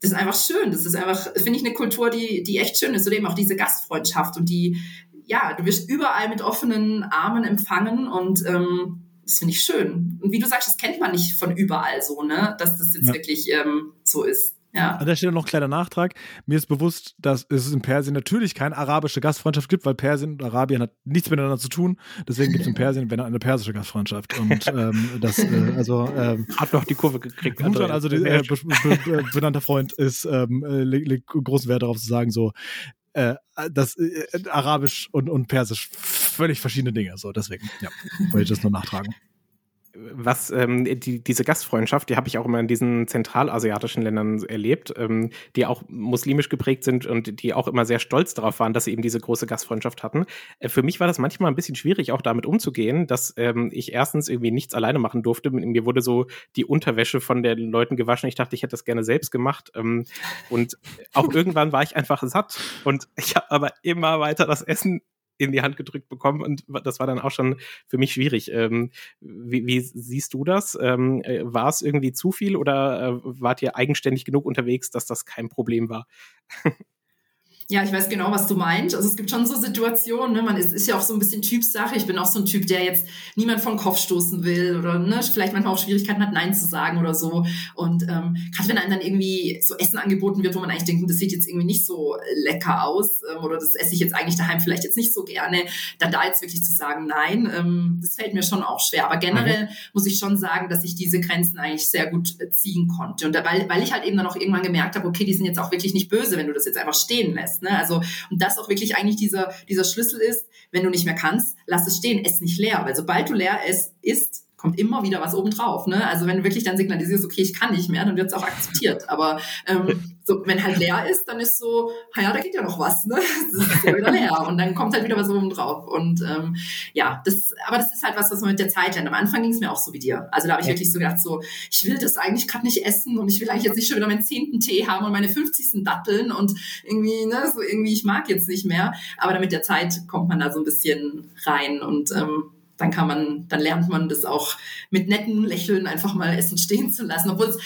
das ist einfach schön. Das ist einfach, finde ich, eine Kultur, die, die echt schön ist. Oder eben auch diese Gastfreundschaft und die, ja, du wirst überall mit offenen Armen empfangen und ähm, das finde ich schön. Und wie du sagst, das kennt man nicht von überall so, ne? Dass das jetzt ja. wirklich ähm, so ist. Ja. An der Stelle noch ein kleiner Nachtrag. Mir ist bewusst, dass es in Persien natürlich keine arabische Gastfreundschaft gibt, weil Persien und Arabien hat nichts miteinander zu tun. Deswegen gibt es in Persien wenn eine persische Gastfreundschaft. Und ähm, das, äh, also ähm, hat noch die Kurve gekriegt. Gudrun, also der äh, be be benannter Freund, ist ähm, äh, legt, legt großen Wert darauf zu sagen, so äh, das äh, Arabisch und, und Persisch völlig verschiedene Dinge. So, deswegen, ja, wollte ich das nur nachtragen was ähm, die, diese Gastfreundschaft, die habe ich auch immer in diesen zentralasiatischen Ländern erlebt, ähm, die auch muslimisch geprägt sind und die auch immer sehr stolz darauf waren, dass sie eben diese große Gastfreundschaft hatten. Äh, für mich war das manchmal ein bisschen schwierig, auch damit umzugehen, dass ähm, ich erstens irgendwie nichts alleine machen durfte. Mir wurde so die Unterwäsche von den Leuten gewaschen. Ich dachte, ich hätte das gerne selbst gemacht. Ähm, und auch irgendwann war ich einfach satt. Und ich habe aber immer weiter das Essen in die Hand gedrückt bekommen und das war dann auch schon für mich schwierig. Ähm, wie, wie, siehst du das? Ähm, äh, war es irgendwie zu viel oder äh, wart ihr eigenständig genug unterwegs, dass das kein Problem war? Ja, ich weiß genau, was du meinst. Also es gibt schon so Situationen, ne? man ist, ist ja auch so ein bisschen Typsache. Ich bin auch so ein Typ, der jetzt niemand vom Kopf stoßen will oder ne, vielleicht manchmal auch Schwierigkeiten hat, Nein zu sagen oder so. Und ähm, gerade wenn einem dann irgendwie so Essen angeboten wird, wo man eigentlich denkt, das sieht jetzt irgendwie nicht so lecker aus ähm, oder das esse ich jetzt eigentlich daheim vielleicht jetzt nicht so gerne, dann da jetzt wirklich zu sagen Nein, ähm, das fällt mir schon auch schwer. Aber generell mhm. muss ich schon sagen, dass ich diese Grenzen eigentlich sehr gut äh, ziehen konnte. Und da, weil, weil ich halt eben dann auch irgendwann gemerkt habe, okay, die sind jetzt auch wirklich nicht böse, wenn du das jetzt einfach stehen lässt lässt. Ne? Also, und das auch wirklich eigentlich dieser, dieser Schlüssel ist, wenn du nicht mehr kannst, lass es stehen, ess nicht leer. Weil sobald du leer es isst, kommt immer wieder was obendrauf. Ne? Also wenn du wirklich dann signalisierst, okay, ich kann nicht mehr, dann wird es auch akzeptiert. Aber ähm, so, wenn halt leer ist, dann ist so, ja, da geht ja noch was, ne? Das ist ja wieder leer. Und dann kommt halt wieder was oben drauf. Und ähm, ja, das, aber das ist halt was, was man mit der Zeit lernt. Am Anfang ging es mir auch so wie dir. Also da habe ich wirklich so gedacht, so, ich will das eigentlich gerade nicht essen und ich will eigentlich jetzt nicht schon wieder meinen zehnten Tee haben und meine 50. Datteln und irgendwie, ne, so irgendwie, ich mag jetzt nicht mehr. Aber dann mit der Zeit kommt man da so ein bisschen rein und ähm, dann kann man, dann lernt man das auch mit netten Lächeln einfach mal essen stehen zu lassen. Obwohl es,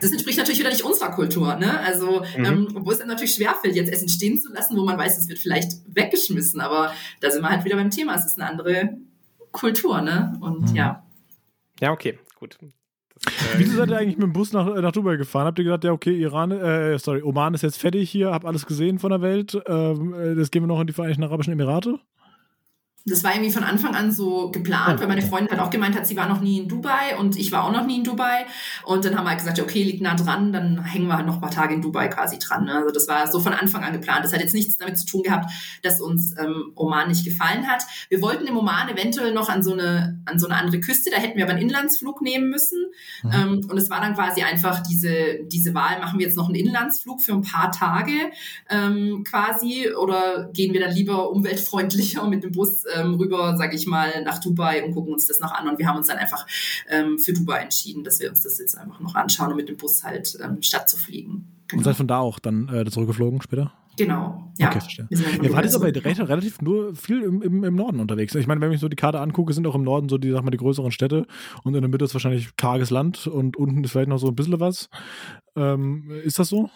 das entspricht natürlich wieder nicht unserer Kultur, ne? Also, mhm. ähm, obwohl es dann natürlich schwerfällt, jetzt Essen stehen zu lassen, wo man weiß, es wird vielleicht weggeschmissen. Aber da sind wir halt wieder beim Thema. Es ist eine andere Kultur, ne? Und mhm. ja. Ja, okay, gut. Äh, Wieso seid ihr eigentlich mit dem Bus nach, nach Dubai gefahren? Habt ihr gesagt, ja, okay, Iran, äh, sorry, Oman ist jetzt fertig hier, hab alles gesehen von der Welt, ähm, äh, das gehen wir noch in die Vereinigten Arabischen Emirate? Das war irgendwie von Anfang an so geplant, weil meine Freundin halt auch gemeint hat, sie war noch nie in Dubai und ich war auch noch nie in Dubai. Und dann haben wir halt gesagt, okay, liegt nah dran, dann hängen wir halt noch ein paar Tage in Dubai quasi dran. Ne? Also das war so von Anfang an geplant. Das hat jetzt nichts damit zu tun gehabt, dass uns ähm, Oman nicht gefallen hat. Wir wollten im Oman eventuell noch an so eine, an so eine andere Küste, da hätten wir aber einen Inlandsflug nehmen müssen. Mhm. Ähm, und es war dann quasi einfach diese, diese Wahl, machen wir jetzt noch einen Inlandsflug für ein paar Tage ähm, quasi oder gehen wir dann lieber umweltfreundlicher mit dem Bus ähm, rüber, sage ich mal, nach Dubai und gucken uns das noch an. Und wir haben uns dann einfach ähm, für Dubai entschieden, dass wir uns das jetzt einfach noch anschauen und mit dem Bus halt ähm, statt zu fliegen. Und seid von da auch dann äh, zurückgeflogen später? Genau, ja. Okay, verstehe. Ihr wart jetzt aber relativ nur viel im, im, im, Norden unterwegs. Ich meine, wenn ich so die Karte angucke, sind auch im Norden so die, sag mal, die größeren Städte und in der Mitte ist wahrscheinlich karges Land und unten ist vielleicht noch so ein bisschen was. Ähm, ist das so?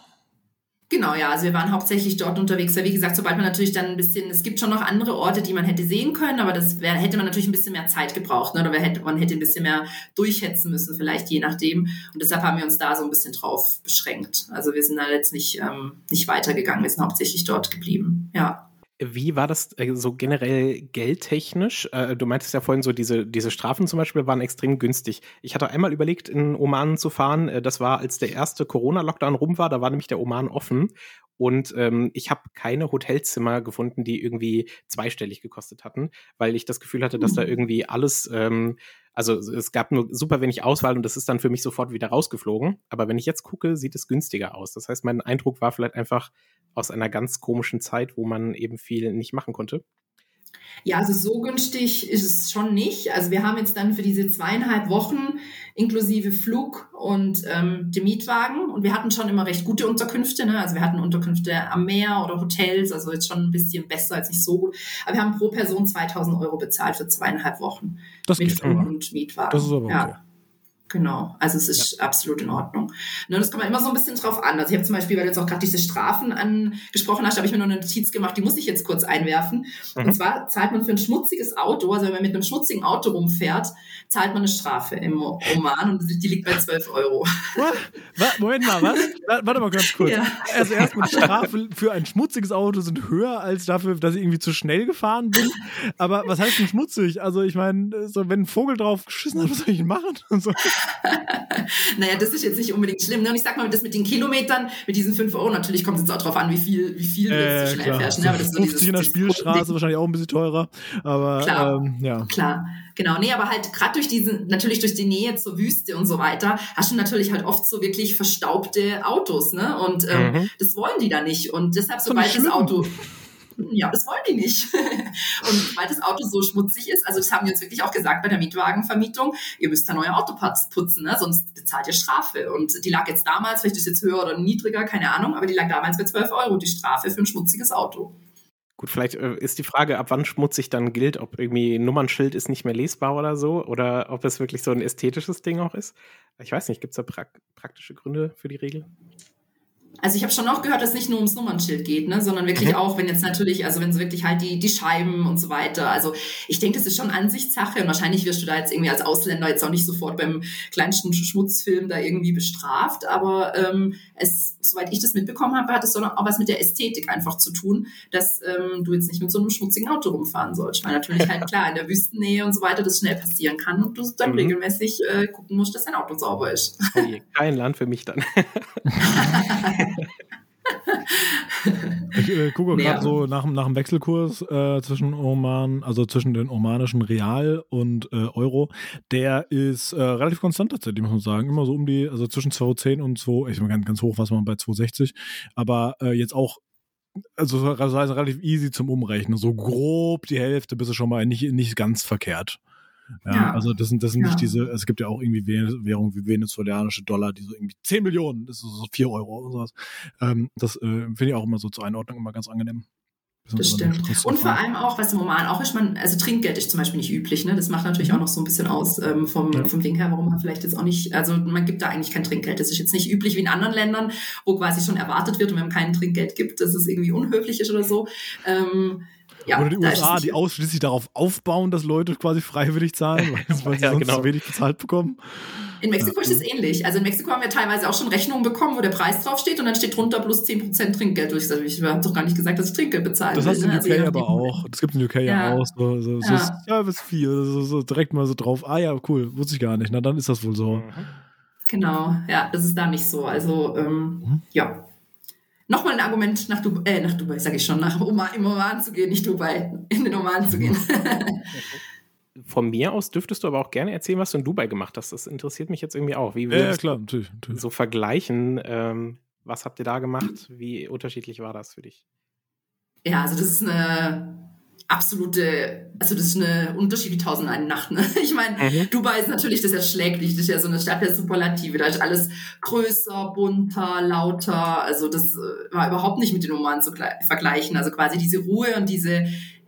Genau, ja. Also wir waren hauptsächlich dort unterwegs. Weil wie gesagt, sobald man natürlich dann ein bisschen, es gibt schon noch andere Orte, die man hätte sehen können, aber das wär, hätte man natürlich ein bisschen mehr Zeit gebraucht. Ne? Oder man hätte ein bisschen mehr durchhetzen müssen, vielleicht je nachdem. Und deshalb haben wir uns da so ein bisschen drauf beschränkt. Also wir sind da jetzt nicht, ähm, nicht weitergegangen. Wir sind hauptsächlich dort geblieben. Ja. Wie war das äh, so generell geldtechnisch? Äh, du meintest ja vorhin so, diese, diese Strafen zum Beispiel waren extrem günstig. Ich hatte einmal überlegt, in Oman zu fahren. Äh, das war, als der erste Corona-Lockdown rum war, da war nämlich der Oman offen. Und ähm, ich habe keine Hotelzimmer gefunden, die irgendwie zweistellig gekostet hatten, weil ich das Gefühl hatte, dass da hm. irgendwie alles, ähm, also es gab nur super wenig Auswahl und das ist dann für mich sofort wieder rausgeflogen. Aber wenn ich jetzt gucke, sieht es günstiger aus. Das heißt, mein Eindruck war vielleicht einfach aus einer ganz komischen Zeit, wo man eben viel nicht machen konnte. Ja, also so günstig ist es schon nicht. Also wir haben jetzt dann für diese zweieinhalb Wochen inklusive Flug und ähm, dem Mietwagen. Und wir hatten schon immer recht gute Unterkünfte. Ne? Also wir hatten Unterkünfte am Meer oder Hotels, also jetzt schon ein bisschen besser als nicht so gut. Aber wir haben pro Person 2000 Euro bezahlt für zweieinhalb Wochen. Das mit Flug und Mietwagen. Das ist aber okay. Ja. Genau, also es ist ja. absolut in Ordnung. Ne, das kommt immer so ein bisschen drauf an. Also ich habe zum Beispiel, weil du jetzt auch gerade diese Strafen angesprochen hast, habe ich mir noch eine Notiz gemacht, die muss ich jetzt kurz einwerfen. Mhm. Und zwar zahlt man für ein schmutziges Auto, also wenn man mit einem schmutzigen Auto rumfährt, zahlt man eine Strafe im Oman und die liegt bei 12 Euro. Was? Moment mal, was? Warte mal ganz kurz. Ja. Also erstmal die Strafe für ein schmutziges Auto sind höher als dafür, dass ich irgendwie zu schnell gefahren bin. Aber was heißt denn schmutzig? Also ich meine, so, wenn ein Vogel drauf geschissen hat, was soll ich machen? Und so. naja, das ist jetzt nicht unbedingt schlimm. Ne? Und ich sag mal, das mit den Kilometern, mit diesen 5 Euro, natürlich kommt es jetzt auch drauf an, wie viel, wie viel äh, du schnell klar. fährst. Ne? Aber das 50 dieses, in der Spielstraße wahrscheinlich auch ein bisschen teurer. Aber klar, ähm, ja. Klar. Genau, nee, aber halt gerade durch diesen, natürlich durch die Nähe zur Wüste und so weiter, hast du natürlich halt oft so wirklich verstaubte Autos, ne? Und ähm, mhm. das wollen die da nicht. Und deshalb, sobald das Auto ja, das wollen die nicht. und weil das Auto so schmutzig ist, also das haben wir uns wirklich auch gesagt bei der Mietwagenvermietung, ihr müsst da neue Autoparts putzen, ne? sonst bezahlt ihr Strafe. Und die lag jetzt damals, vielleicht ist jetzt höher oder niedriger, keine Ahnung, aber die lag damals bei 12 Euro, die Strafe für ein schmutziges Auto. Gut, vielleicht äh, ist die Frage, ab wann schmutzig dann gilt, ob irgendwie Nummernschild ist nicht mehr lesbar oder so, oder ob es wirklich so ein ästhetisches Ding auch ist. Ich weiß nicht, gibt es da pra praktische Gründe für die Regel? Also ich habe schon auch gehört, dass es nicht nur ums Nummernschild geht, ne, sondern wirklich mhm. auch, wenn jetzt natürlich, also wenn es wirklich halt die, die Scheiben und so weiter. Also ich denke, das ist schon Ansichtssache und wahrscheinlich wirst du da jetzt irgendwie als Ausländer jetzt auch nicht sofort beim kleinsten Schmutzfilm da irgendwie bestraft. Aber ähm, es, soweit ich das mitbekommen habe, hat es auch was mit der Ästhetik einfach zu tun, dass ähm, du jetzt nicht mit so einem schmutzigen Auto rumfahren sollst. Weil natürlich halt klar in der Wüstennähe und so weiter das schnell passieren kann und du dann mhm. regelmäßig äh, gucken musst, dass dein Auto sauber ist. Oh kein Land für mich dann. ich äh, gucke gerade so nach, nach dem Wechselkurs äh, zwischen Oman, also zwischen den omanischen Real und äh, Euro. Der ist äh, relativ konstant tatsächlich, muss man sagen. Immer so um die, also zwischen 2,10 und 2, ich meine ganz, ganz hoch, was man bei 2,60. Aber äh, jetzt auch also, also relativ easy zum Umrechnen. So grob die Hälfte bist du schon mal nicht, nicht ganz verkehrt. Ja, ja, also das sind, das sind ja. nicht diese, es gibt ja auch irgendwie Währungen wie venezolanische Dollar, die so irgendwie 10 Millionen, das ist so 4 Euro oder sowas. Ähm, das äh, finde ich auch immer so zur Einordnung immer ganz angenehm. Das stimmt. Und vor allem auch, was im Oman auch ist, man, also Trinkgeld ist zum Beispiel nicht üblich, ne? Das macht natürlich mhm. auch noch so ein bisschen aus ähm, vom, ja. vom Ding her, warum man vielleicht jetzt auch nicht, also man gibt da eigentlich kein Trinkgeld. Das ist jetzt nicht üblich wie in anderen Ländern, wo quasi schon erwartet wird und wenn man kein Trinkgeld gibt, dass es irgendwie unhöflich ist oder so. Ähm, ja, Oder die USA, die ausschließlich darauf aufbauen, dass Leute quasi freiwillig zahlen, weil, sie ja, sonst genau. wenig bezahlt bekommen. In Mexiko ja. ist es ähnlich. Also in Mexiko haben wir teilweise auch schon Rechnungen bekommen, wo der Preis draufsteht und dann steht drunter plus 10% Trinkgeld. Und ich sage, ich habe doch gar nicht gesagt, dass ich Trinkgeld bezahle. Das du in UK also, aber auch. Das gibt es in UK ja, auch. So, so, ja. So Service Fee, so, so direkt mal so drauf. Ah ja, cool, wusste ich gar nicht. Na, dann ist das wohl so. Genau, ja, das ist da nicht so. Also, ähm, mhm. ja, nochmal ein Argument nach Dubai, äh, nach Dubai, sage ich schon, nach Oman, im Oman zu gehen, nicht Dubai, in den Oman zu gehen. Von mir aus dürftest du aber auch gerne erzählen, was du in Dubai gemacht hast. Das interessiert mich jetzt irgendwie auch. Wie wir ja, klar, natürlich, natürlich. so vergleichen? Ähm, was habt ihr da gemacht? Wie unterschiedlich war das für dich? Ja, also das ist eine absolute, also das ist eine Unterschied wie tausend eine Nacht. Ne? Ich meine, mhm. Dubai ist natürlich, das erschlägt dich, das ist ja so eine Stadt der Superlative. Da ist alles größer, bunter, lauter. Also das äh, war überhaupt nicht mit den Oman zu vergleichen. Also quasi diese Ruhe und diese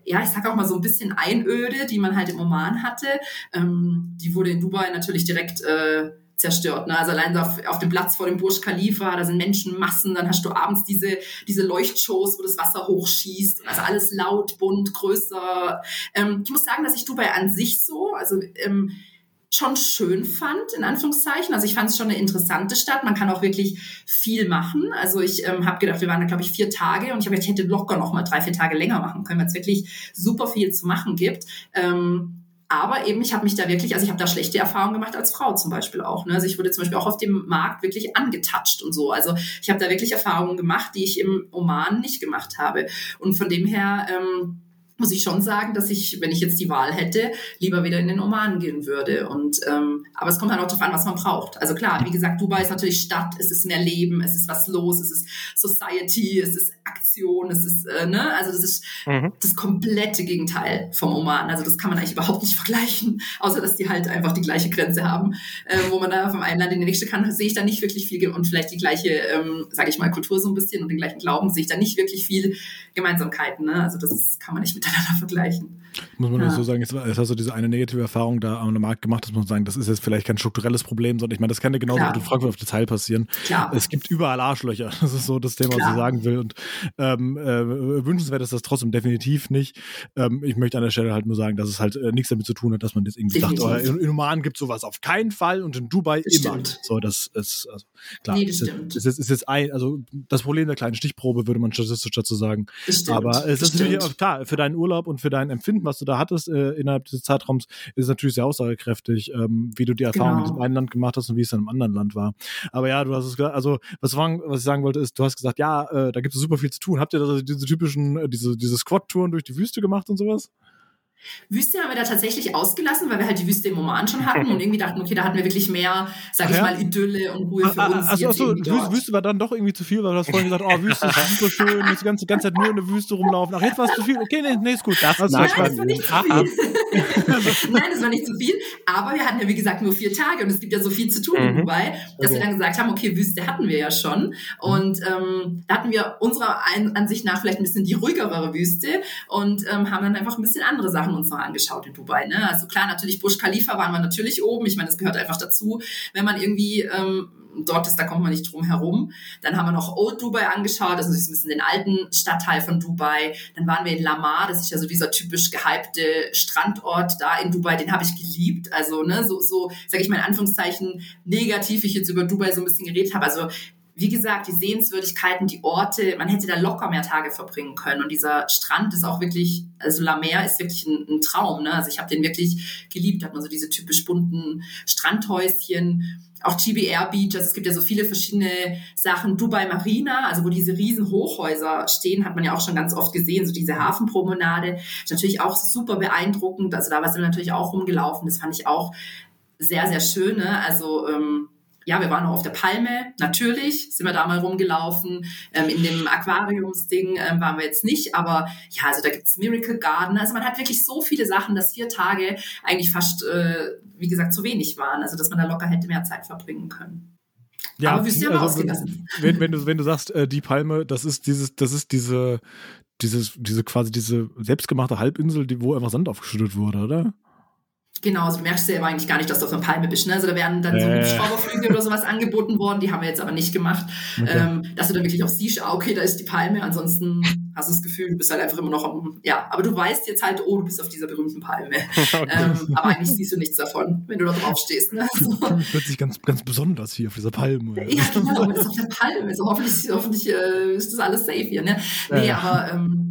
ja, ich sag auch mal so ein bisschen Einöde, die man halt im Oman hatte, ähm, die wurde in Dubai natürlich direkt äh, zerstört. Ne? Also allein auf, auf dem Platz vor dem Burj Khalifa, da sind Menschenmassen, dann hast du abends diese, diese Leuchtshows, wo das Wasser hochschießt. Also alles laut, bunt, größer. Ähm, ich muss sagen, dass ich Dubai an sich so, also ähm, schon schön fand, in Anführungszeichen. Also ich fand es schon eine interessante Stadt. Man kann auch wirklich viel machen. Also ich ähm, habe gedacht, wir waren da, glaube ich, vier Tage und ich habe gedacht, ich hätte locker noch mal drei, vier Tage länger machen können, weil es wirklich super viel zu machen gibt. Ähm, aber eben, ich habe mich da wirklich, also ich habe da schlechte Erfahrungen gemacht als Frau zum Beispiel auch. Ne? Also ich wurde zum Beispiel auch auf dem Markt wirklich angetatscht und so. Also ich habe da wirklich Erfahrungen gemacht, die ich im Oman nicht gemacht habe. Und von dem her, ähm, muss ich schon sagen, dass ich, wenn ich jetzt die Wahl hätte, lieber wieder in den Oman gehen würde. Und ähm, aber es kommt halt auch darauf an, was man braucht. Also klar, wie gesagt, Dubai ist natürlich Stadt, es ist mehr Leben, es ist was los, es ist Society, es ist Aktion, es ist äh, ne, also das ist mhm. das komplette Gegenteil vom Oman. Also das kann man eigentlich überhaupt nicht vergleichen, außer dass die halt einfach die gleiche Grenze haben, äh, wo man da vom einen Land in den nächsten kann, sehe ich da nicht wirklich viel und vielleicht die gleiche, ähm, sage ich mal, Kultur so ein bisschen und den gleichen Glauben sehe ich da nicht wirklich viel Gemeinsamkeiten. Ne? Also das kann man nicht mit miteinander vergleichen. Muss man ja. so sagen, jetzt, jetzt, hast du diese eine negative Erfahrung da am Markt gemacht, dass man sagen, das ist jetzt vielleicht kein strukturelles Problem, sondern ich meine, das kann ja genauso Klar. in Frankfurt auf der Teil passieren. Klar. Es gibt überall Arschlöcher. Das ist so das Thema, Klar. was ich sagen will. Und ähm, äh, wünschenswert ist das trotzdem definitiv nicht. Ähm, ich möchte an der Stelle halt nur sagen, dass es halt äh, nichts damit zu tun hat, dass man jetzt irgendwie definitiv. sagt, oh, in, in Oman gibt es sowas auf keinen Fall und in Dubai das immer. Stimmt. So, das ist also, klar. Nee, das ist, stimmt. Ist, ist, ist jetzt ein, also das Problem der kleinen Stichprobe würde man statistisch dazu sagen. Aber es ist natürlich auch klar, für deinen Urlaub und für dein Empfinden, was du da hattest, äh, innerhalb des Zeitraums, ist natürlich sehr aussagekräftig, ähm, wie du die Erfahrung genau. in diesem einen Land gemacht hast und wie es in einem anderen Land war. Aber ja, du hast es gesagt, also was, was ich sagen wollte, ist, du hast gesagt, ja, äh, da gibt es super viel zu tun. Habt ihr da diese typischen, äh, diese, diese Squad-Touren durch die Wüste gemacht und sowas? Wüste haben wir da tatsächlich ausgelassen, weil wir halt die Wüste im Oman schon hatten und irgendwie dachten, okay, da hatten wir wirklich mehr, sag ich ja? mal, Idylle und Ruhe für ah, ah uns. Achso, achso Wüste, Wüste war dann doch irgendwie zu viel, weil du hast vorhin gesagt, oh, Wüste ist super schön, jetzt die ganze, ganze Zeit nur in der Wüste rumlaufen. Ach, jetzt war es zu viel. Okay, nee, nee, ist gut. Das, das, Nein, das war nicht zu viel. Nein, das war nicht zu viel. Aber wir hatten ja, wie gesagt, nur vier Tage und es gibt ja so viel zu tun mhm. in Dubai, dass okay. wir dann gesagt haben, okay, Wüste hatten wir ja schon. Und ähm, da hatten wir unserer Ansicht nach vielleicht ein bisschen die ruhigere Wüste und ähm, haben dann einfach ein bisschen andere Sachen uns noch angeschaut in Dubai. Ne? Also klar, natürlich Burj Khalifa waren wir natürlich oben. Ich meine, das gehört einfach dazu, wenn man irgendwie ähm, dort ist, da kommt man nicht drum herum. Dann haben wir noch Old Dubai angeschaut, das ist so ein bisschen den alten Stadtteil von Dubai. Dann waren wir in Lamar, das ist ja so dieser typisch gehypte Strandort da in Dubai, den habe ich geliebt. Also, ne, so, so sage ich mal in Anführungszeichen, negativ ich jetzt über Dubai so ein bisschen geredet habe. Also wie gesagt, die Sehenswürdigkeiten, die Orte, man hätte da locker mehr Tage verbringen können. Und dieser Strand ist auch wirklich, also La Mer ist wirklich ein, ein Traum. Ne? Also ich habe den wirklich geliebt. Hat man so diese typisch bunten Strandhäuschen, auch GBR Beach. Also es gibt ja so viele verschiedene Sachen. Dubai Marina, also wo diese riesen Hochhäuser stehen, hat man ja auch schon ganz oft gesehen. So diese Hafenpromenade ist natürlich auch super beeindruckend. Also da war es natürlich auch rumgelaufen. Das fand ich auch sehr, sehr schön. Ne? Also ähm, ja, wir waren auch auf der Palme, natürlich sind wir da mal rumgelaufen. Ähm, in dem Aquariumsding ähm, waren wir jetzt nicht, aber ja, also da gibt's Miracle Garden. Also man hat wirklich so viele Sachen, dass vier Tage eigentlich fast, äh, wie gesagt, zu wenig waren. Also dass man da locker hätte mehr Zeit verbringen können. Ja, aber wir sind ja also. Wenn, wenn, du, wenn du sagst, äh, die Palme, das ist dieses, das ist diese, dieses, diese quasi diese selbstgemachte Halbinsel, die, wo einfach Sand aufgeschüttet wurde, oder? Genau, also du merkst ja eigentlich gar nicht, dass du auf einer Palme bist. Ne? Also da werden dann so Hubschrauberflüge oder sowas angeboten worden, die haben wir jetzt aber nicht gemacht. Okay. Ähm, dass du dann wirklich auch siehst, ah, okay, da ist die Palme, ansonsten hast du das Gefühl, du bist halt einfach immer noch am, ja, aber du weißt jetzt halt, oh, du bist auf dieser berühmten Palme. Okay. Ähm, aber eigentlich siehst du nichts davon, wenn du da drauf stehst. Ne? So. Hört sich ganz, ganz besonders hier auf dieser Palme. Ja, genau, das ist auf der Palme. Also hoffentlich, hoffentlich äh, ist das alles safe hier. Ne? Nee, ja. aber ähm,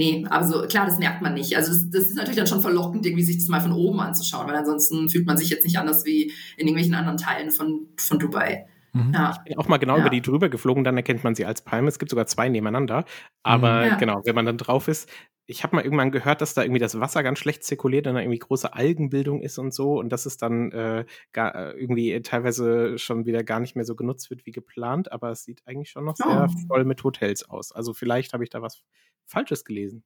nee, also klar, das merkt man nicht. Also das, das ist natürlich dann schon verlockend, irgendwie sich das mal von oben anzuschauen, weil ansonsten fühlt man sich jetzt nicht anders wie in irgendwelchen anderen Teilen von, von Dubai. Mhm. Ja. Ich bin auch mal genau ja. über die drüber geflogen, dann erkennt man sie als Palme. Es gibt sogar zwei nebeneinander. Aber mhm. ja. genau, wenn man dann drauf ist, ich habe mal irgendwann gehört, dass da irgendwie das Wasser ganz schlecht zirkuliert und da irgendwie große Algenbildung ist und so und dass es dann äh, gar, äh, irgendwie teilweise schon wieder gar nicht mehr so genutzt wird wie geplant, aber es sieht eigentlich schon noch oh. sehr voll mit Hotels aus. Also vielleicht habe ich da was Falsches gelesen.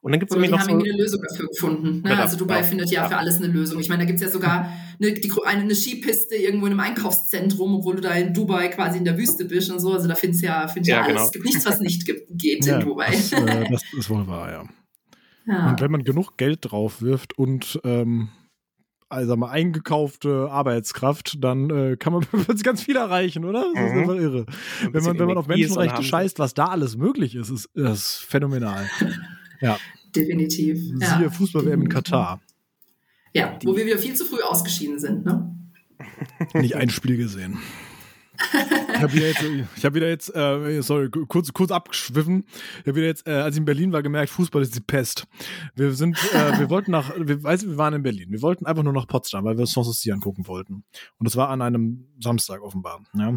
Und dann gibt es irgendwie noch. Die haben so, eine Lösung dafür gefunden. Ne? Also Dubai ja, findet ja, ja, für alles eine Lösung. Ich meine, da gibt es ja sogar eine, die, eine, eine, Skipiste irgendwo in einem Einkaufszentrum, obwohl du da in Dubai quasi in der Wüste bist und so. Also da findest du ja, findest ja, ja alles. Genau. Es gibt nichts, was nicht gibt, geht in Dubai. Das, äh, das, ist wohl wahr, ja. Und wenn man genug Geld drauf wirft und ähm, also mal eingekaufte Arbeitskraft, dann äh, kann man ganz viel erreichen, oder? Das ist mhm. einfach irre. Wenn man, wenn man auf Menschenrechte scheißt, was da alles möglich ist, ist das phänomenal. Ja. Definitiv. Siehe ja. Fußball-WM in Katar. Ja, wo wir wieder viel zu früh ausgeschieden sind, ne? Nicht ein Spiel gesehen. Ich habe wieder jetzt, ich hab wieder jetzt äh, sorry, kurz, kurz abgeschwiffen. Ich habe wieder jetzt, äh, als ich in Berlin war, gemerkt, Fußball ist die Pest. Wir sind, äh, wir wollten nach, wir, weißt, wir waren in Berlin. Wir wollten einfach nur nach Potsdam, weil wir Sanssouci angucken wollten. Und das war an einem Samstag offenbar. Ja.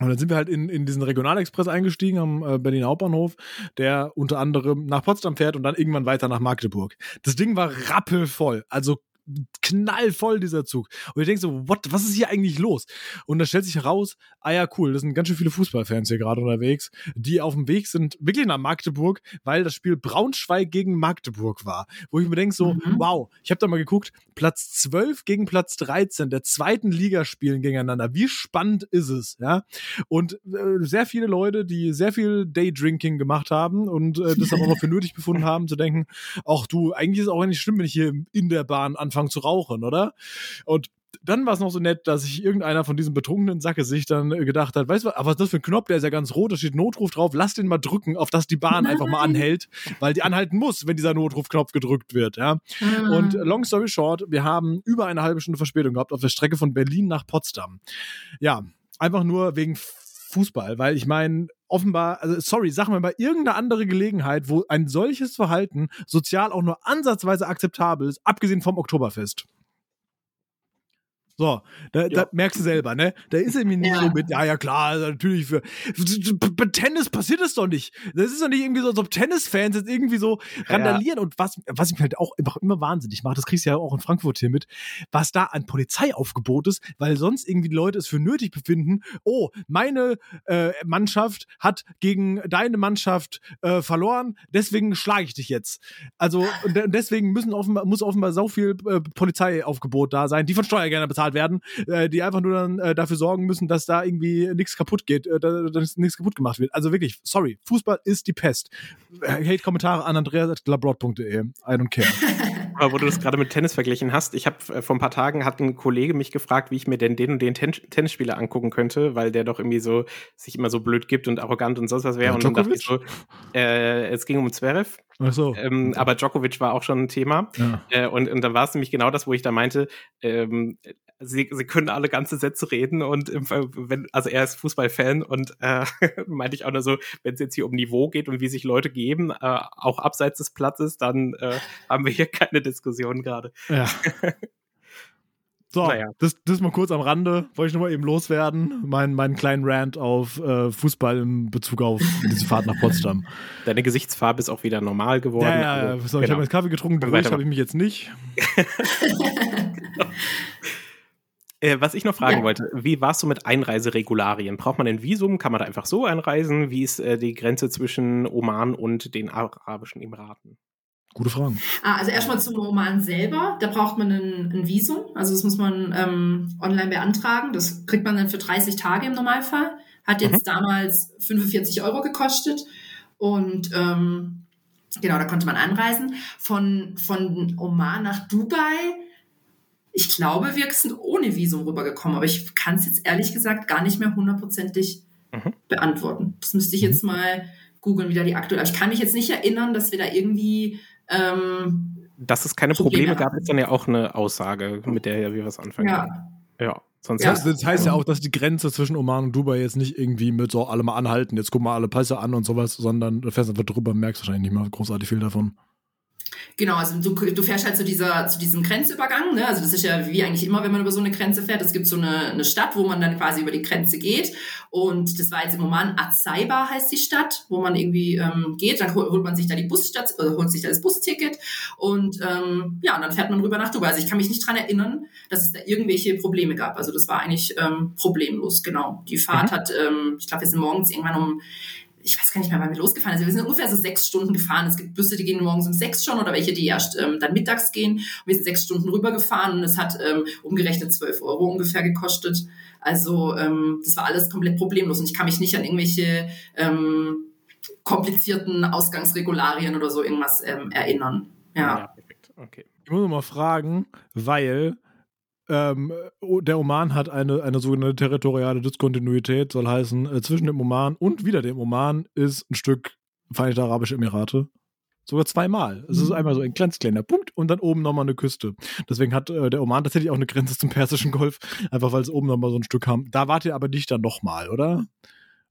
Und dann sind wir halt in, in diesen Regionalexpress eingestiegen am äh, Berliner Hauptbahnhof, der unter anderem nach Potsdam fährt und dann irgendwann weiter nach Magdeburg. Das Ding war rappelvoll. Also knallvoll, dieser Zug. Und ich denke so, what, was ist hier eigentlich los? Und da stellt sich heraus, ah ja, cool, das sind ganz schön viele Fußballfans hier gerade unterwegs, die auf dem Weg sind, wirklich nach Magdeburg, weil das Spiel Braunschweig gegen Magdeburg war. Wo ich mir denke so, mhm. wow, ich habe da mal geguckt, Platz 12 gegen Platz 13 der zweiten Liga spielen gegeneinander. Wie spannend ist es, ja? Und äh, sehr viele Leute, die sehr viel Daydrinking gemacht haben und äh, das aber auch für nötig befunden haben, zu denken, ach du, eigentlich ist es auch nicht schlimm, wenn ich hier in der Bahn anfange angefangen zu rauchen, oder? Und dann war es noch so nett, dass sich irgendeiner von diesen betrunkenen Sacke sich dann gedacht hat, weißt du, aber was ist das für ein Knopf, der ist ja ganz rot, da steht Notruf drauf, lass den mal drücken, auf dass die Bahn Nein. einfach mal anhält, weil die anhalten muss, wenn dieser Notrufknopf gedrückt wird, ja. Mhm. Und long story short, wir haben über eine halbe Stunde Verspätung gehabt auf der Strecke von Berlin nach Potsdam. Ja, einfach nur wegen Fußball, weil ich meine, offenbar, also sorry, sag mal bei irgendeiner andere Gelegenheit, wo ein solches Verhalten sozial auch nur ansatzweise akzeptabel ist, abgesehen vom Oktoberfest. So, da, ja. da, merkst du selber, ne? Da ist er mir nicht ja. so mit, ja, ja, klar, also natürlich für, bei Tennis passiert das doch nicht. Das ist doch nicht irgendwie so, als ob Tennisfans jetzt irgendwie so randalieren. Ja. Und was, was mich halt auch immer, immer wahnsinnig macht, das kriegst du ja auch in Frankfurt hier mit, was da an Polizeiaufgebot ist, weil sonst irgendwie die Leute es für nötig befinden, oh, meine äh, Mannschaft hat gegen deine Mannschaft äh, verloren, deswegen schlage ich dich jetzt. Also, und deswegen müssen offenbar, muss offenbar so viel äh, Polizeiaufgebot da sein, die von Steuergeldern bezahlt bezahlt werden, äh, die einfach nur dann äh, dafür sorgen müssen, dass da irgendwie nichts kaputt geht, äh, dass nichts kaputt gemacht wird. Also wirklich, sorry, Fußball ist die Pest. Äh, Hate-Kommentare an andreas.glabrot.de. I don't care. Aber wo du das gerade mit Tennis verglichen hast, ich habe äh, vor ein paar Tagen hat ein Kollege mich gefragt, wie ich mir denn den und den Ten Tennisspieler angucken könnte, weil der doch irgendwie so sich immer so blöd gibt und arrogant und sonst was wäre. Ja, und dann dachte ich so, äh, es ging um Zverev. Ach so. Ähm, aber Djokovic war auch schon ein Thema. Ja. Äh, und, und dann war es nämlich genau das, wo ich da meinte, ähm, sie, sie können alle ganze Sätze reden und im, wenn, also er ist Fußballfan und äh, meinte ich auch nur so, wenn es jetzt hier um Niveau geht und wie sich Leute geben, äh, auch abseits des Platzes, dann äh, haben wir hier keine Diskussion gerade. Ja. So, naja. das, das mal kurz am Rande, wollte ich nochmal eben loswerden. Mein, meinen kleinen Rant auf äh, Fußball in Bezug auf diese Fahrt nach Potsdam. Deine Gesichtsfarbe ist auch wieder normal geworden. Ja, ja, ja. So, genau. Ich habe jetzt Kaffee getrunken, beruhigt habe ich mich jetzt nicht. Äh, was ich noch fragen ja. wollte, wie warst du mit Einreiseregularien? Braucht man ein Visum? Kann man da einfach so einreisen? Wie ist äh, die Grenze zwischen Oman und den Arabischen Emiraten? Gute Fragen. Ah, also erstmal zum Oman selber. Da braucht man ein, ein Visum. Also das muss man ähm, online beantragen. Das kriegt man dann für 30 Tage im Normalfall. Hat jetzt mhm. damals 45 Euro gekostet. Und ähm, genau, da konnte man anreisen. Von, von Oman nach Dubai ich glaube, wir sind ohne Visum rübergekommen, aber ich kann es jetzt ehrlich gesagt gar nicht mehr hundertprozentig mhm. beantworten. Das müsste ich jetzt mhm. mal googeln, wieder die aktuelle. Aber ich kann mich jetzt nicht erinnern, dass wir da irgendwie. Ähm, dass es keine Probleme, Probleme gab, ist dann ja auch eine Aussage, mit der wir was anfangen ja. Ja. Sonst ja. Das heißt ja auch, dass die Grenze zwischen Oman und Dubai jetzt nicht irgendwie mit so alle mal anhalten, jetzt gucken wir alle Pässe an und sowas, sondern du fährst einfach drüber, merkst wahrscheinlich nicht mal großartig viel davon. Genau, also du, du fährst halt zu, dieser, zu diesem Grenzübergang. Ne? Also das ist ja wie eigentlich immer, wenn man über so eine Grenze fährt. Es gibt so eine, eine Stadt, wo man dann quasi über die Grenze geht. Und das war jetzt im Oman Azaiba heißt die Stadt, wo man irgendwie ähm, geht. Dann holt man sich da die Busstadt, äh, holt sich da das Busticket und ähm, ja, und dann fährt man rüber nach Dubai. Also ich kann mich nicht dran erinnern, dass es da irgendwelche Probleme gab. Also das war eigentlich ähm, problemlos, genau. Die Fahrt mhm. hat, ähm, ich glaube, wir sind morgens irgendwann um ich weiß gar nicht mehr, wann wir losgefahren sind. Wir sind ungefähr so sechs Stunden gefahren. Es gibt Busse, die gehen morgens um sechs schon oder welche, die erst ähm, dann mittags gehen. Und wir sind sechs Stunden rübergefahren und es hat ähm, umgerechnet zwölf Euro ungefähr gekostet. Also ähm, das war alles komplett problemlos und ich kann mich nicht an irgendwelche ähm, komplizierten Ausgangsregularien oder so irgendwas ähm, erinnern. Ja. ja perfekt. Okay. Ich muss mal fragen, weil ähm, der Oman hat eine, eine sogenannte territoriale Diskontinuität, soll heißen, äh, zwischen dem Oman und wieder dem Oman ist ein Stück Vereinigte Arabische Emirate. Sogar zweimal. Es ist mhm. einmal so ein ganz kleiner Punkt und dann oben nochmal eine Küste. Deswegen hat äh, der Oman tatsächlich auch eine Grenze zum Persischen Golf, einfach weil es oben nochmal so ein Stück haben. Da wart ihr aber nicht dann nochmal, oder?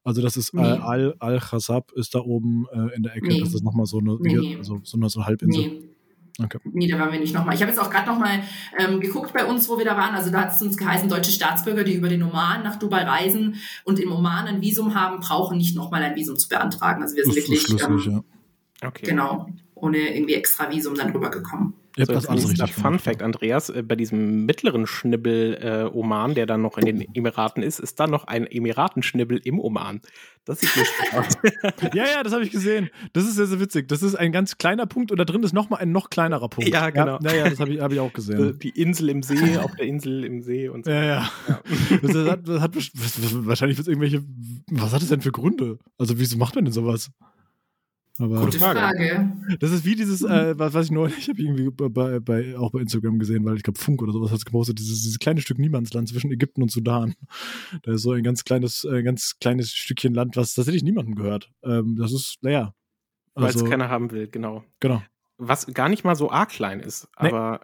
Also das ist äh, nee. Al, Al Khasab ist da oben äh, in der Ecke. Nee. Das ist nochmal so eine, nee. also so eine, so eine Halbinsel. Nee. Okay. Nee, da waren wir nicht nochmal. Ich habe jetzt auch gerade nochmal ähm, geguckt bei uns, wo wir da waren. Also da hat es uns geheißen, deutsche Staatsbürger, die über den Oman nach Dubai reisen und im Oman ein Visum haben, brauchen nicht nochmal ein Visum zu beantragen. Also wir sind wirklich ähm, ja. okay. genau ohne irgendwie extra Visum dann rübergekommen. Habt so, das alles richtig Fun. Fact, Andreas, äh, bei diesem mittleren Schnibbel äh, Oman, der dann noch in den Emiraten ist, ist da noch ein Emiratenschnibbel im Oman. Das sieht lustig aus. ja, ja, das habe ich gesehen. Das ist sehr, sehr witzig. Das ist ein ganz kleiner Punkt und da drin ist nochmal ein noch kleinerer Punkt. Ja, genau. Ja, ja das habe ich, hab ich auch gesehen. Die Insel im See, auf der Insel im See und so. Ja, ja. ja. Das hat, das hat, wahrscheinlich wird irgendwelche. Was hat es denn für Gründe? Also, wieso macht man denn sowas? Aber Gute Frage. Das ist wie dieses, äh, was, was ich neulich, ich habe irgendwie bei, bei, auch bei Instagram gesehen, weil ich glaube Funk oder sowas hat es gepostet, dieses, dieses kleine Stück Niemandsland zwischen Ägypten und Sudan. Da ist so ein ganz kleines, ein ganz kleines Stückchen Land, was tatsächlich niemandem gehört. Ähm, das ist, naja. Also, weil es keiner haben will, genau. Genau. Was gar nicht mal so arg klein ist, aber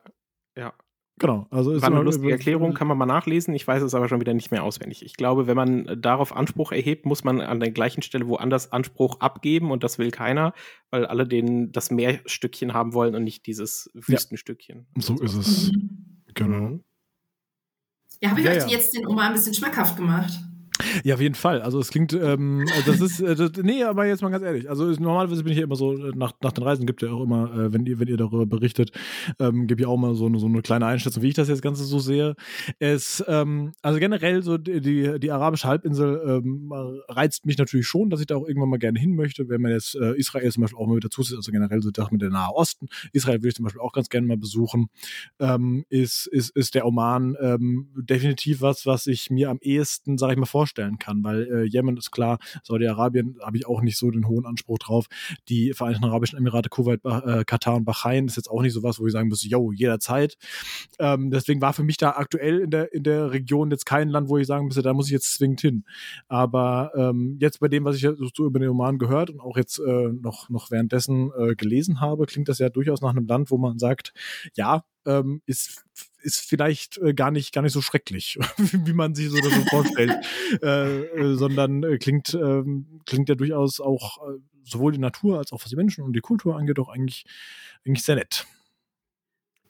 nee. ja. Genau, also ist War eine lustige Erklärung, kann man mal nachlesen. Ich weiß es aber schon wieder nicht mehr auswendig. Ich glaube, wenn man darauf Anspruch erhebt, muss man an der gleichen Stelle woanders Anspruch abgeben und das will keiner, weil alle den das Meerstückchen haben wollen und nicht dieses Wüstenstückchen. Ja, so ist es. Mhm. Genau. Ja, habe ich ja, euch ja. jetzt den Oma ein bisschen schmackhaft gemacht? Ja, auf jeden Fall. Also es klingt, ähm, das ist, äh, das, nee, aber jetzt mal ganz ehrlich. Also normalerweise bin ich ja immer so, äh, nach, nach den Reisen gibt ja auch immer, äh, wenn ihr, wenn ihr darüber berichtet, ähm, gibt ja auch mal so eine, so eine kleine Einschätzung, wie ich das jetzt Ganze so sehe. Es, ähm, also generell so die, die, die arabische Halbinsel ähm, reizt mich natürlich schon, dass ich da auch irgendwann mal gerne hin möchte, wenn man jetzt äh, Israel zum Beispiel auch mal wieder zusieht, also generell so das mit der Nahe Osten. Israel würde ich zum Beispiel auch ganz gerne mal besuchen. Ähm, ist, ist, ist der Oman ähm, definitiv was, was ich mir am ehesten, sage ich mal, vorstelle vorstellen kann, weil äh, Jemen ist klar, Saudi-Arabien habe ich auch nicht so den hohen Anspruch drauf. Die Vereinigten Arabischen Emirate, Kuwait, äh, Katar und Bahrain ist jetzt auch nicht so was, wo ich sagen muss, yo, jederzeit. Ähm, deswegen war für mich da aktuell in der, in der Region jetzt kein Land, wo ich sagen müsste, da muss ich jetzt zwingend hin. Aber ähm, jetzt bei dem, was ich so über den Oman gehört und auch jetzt äh, noch, noch währenddessen äh, gelesen habe, klingt das ja durchaus nach einem Land, wo man sagt, ja, ähm, ist ist vielleicht äh, gar nicht gar nicht so schrecklich, wie man sich so, so vorstellt, äh, äh, sondern äh, klingt ähm, klingt ja durchaus auch äh, sowohl die Natur als auch was die Menschen und die Kultur angeht auch eigentlich eigentlich sehr nett.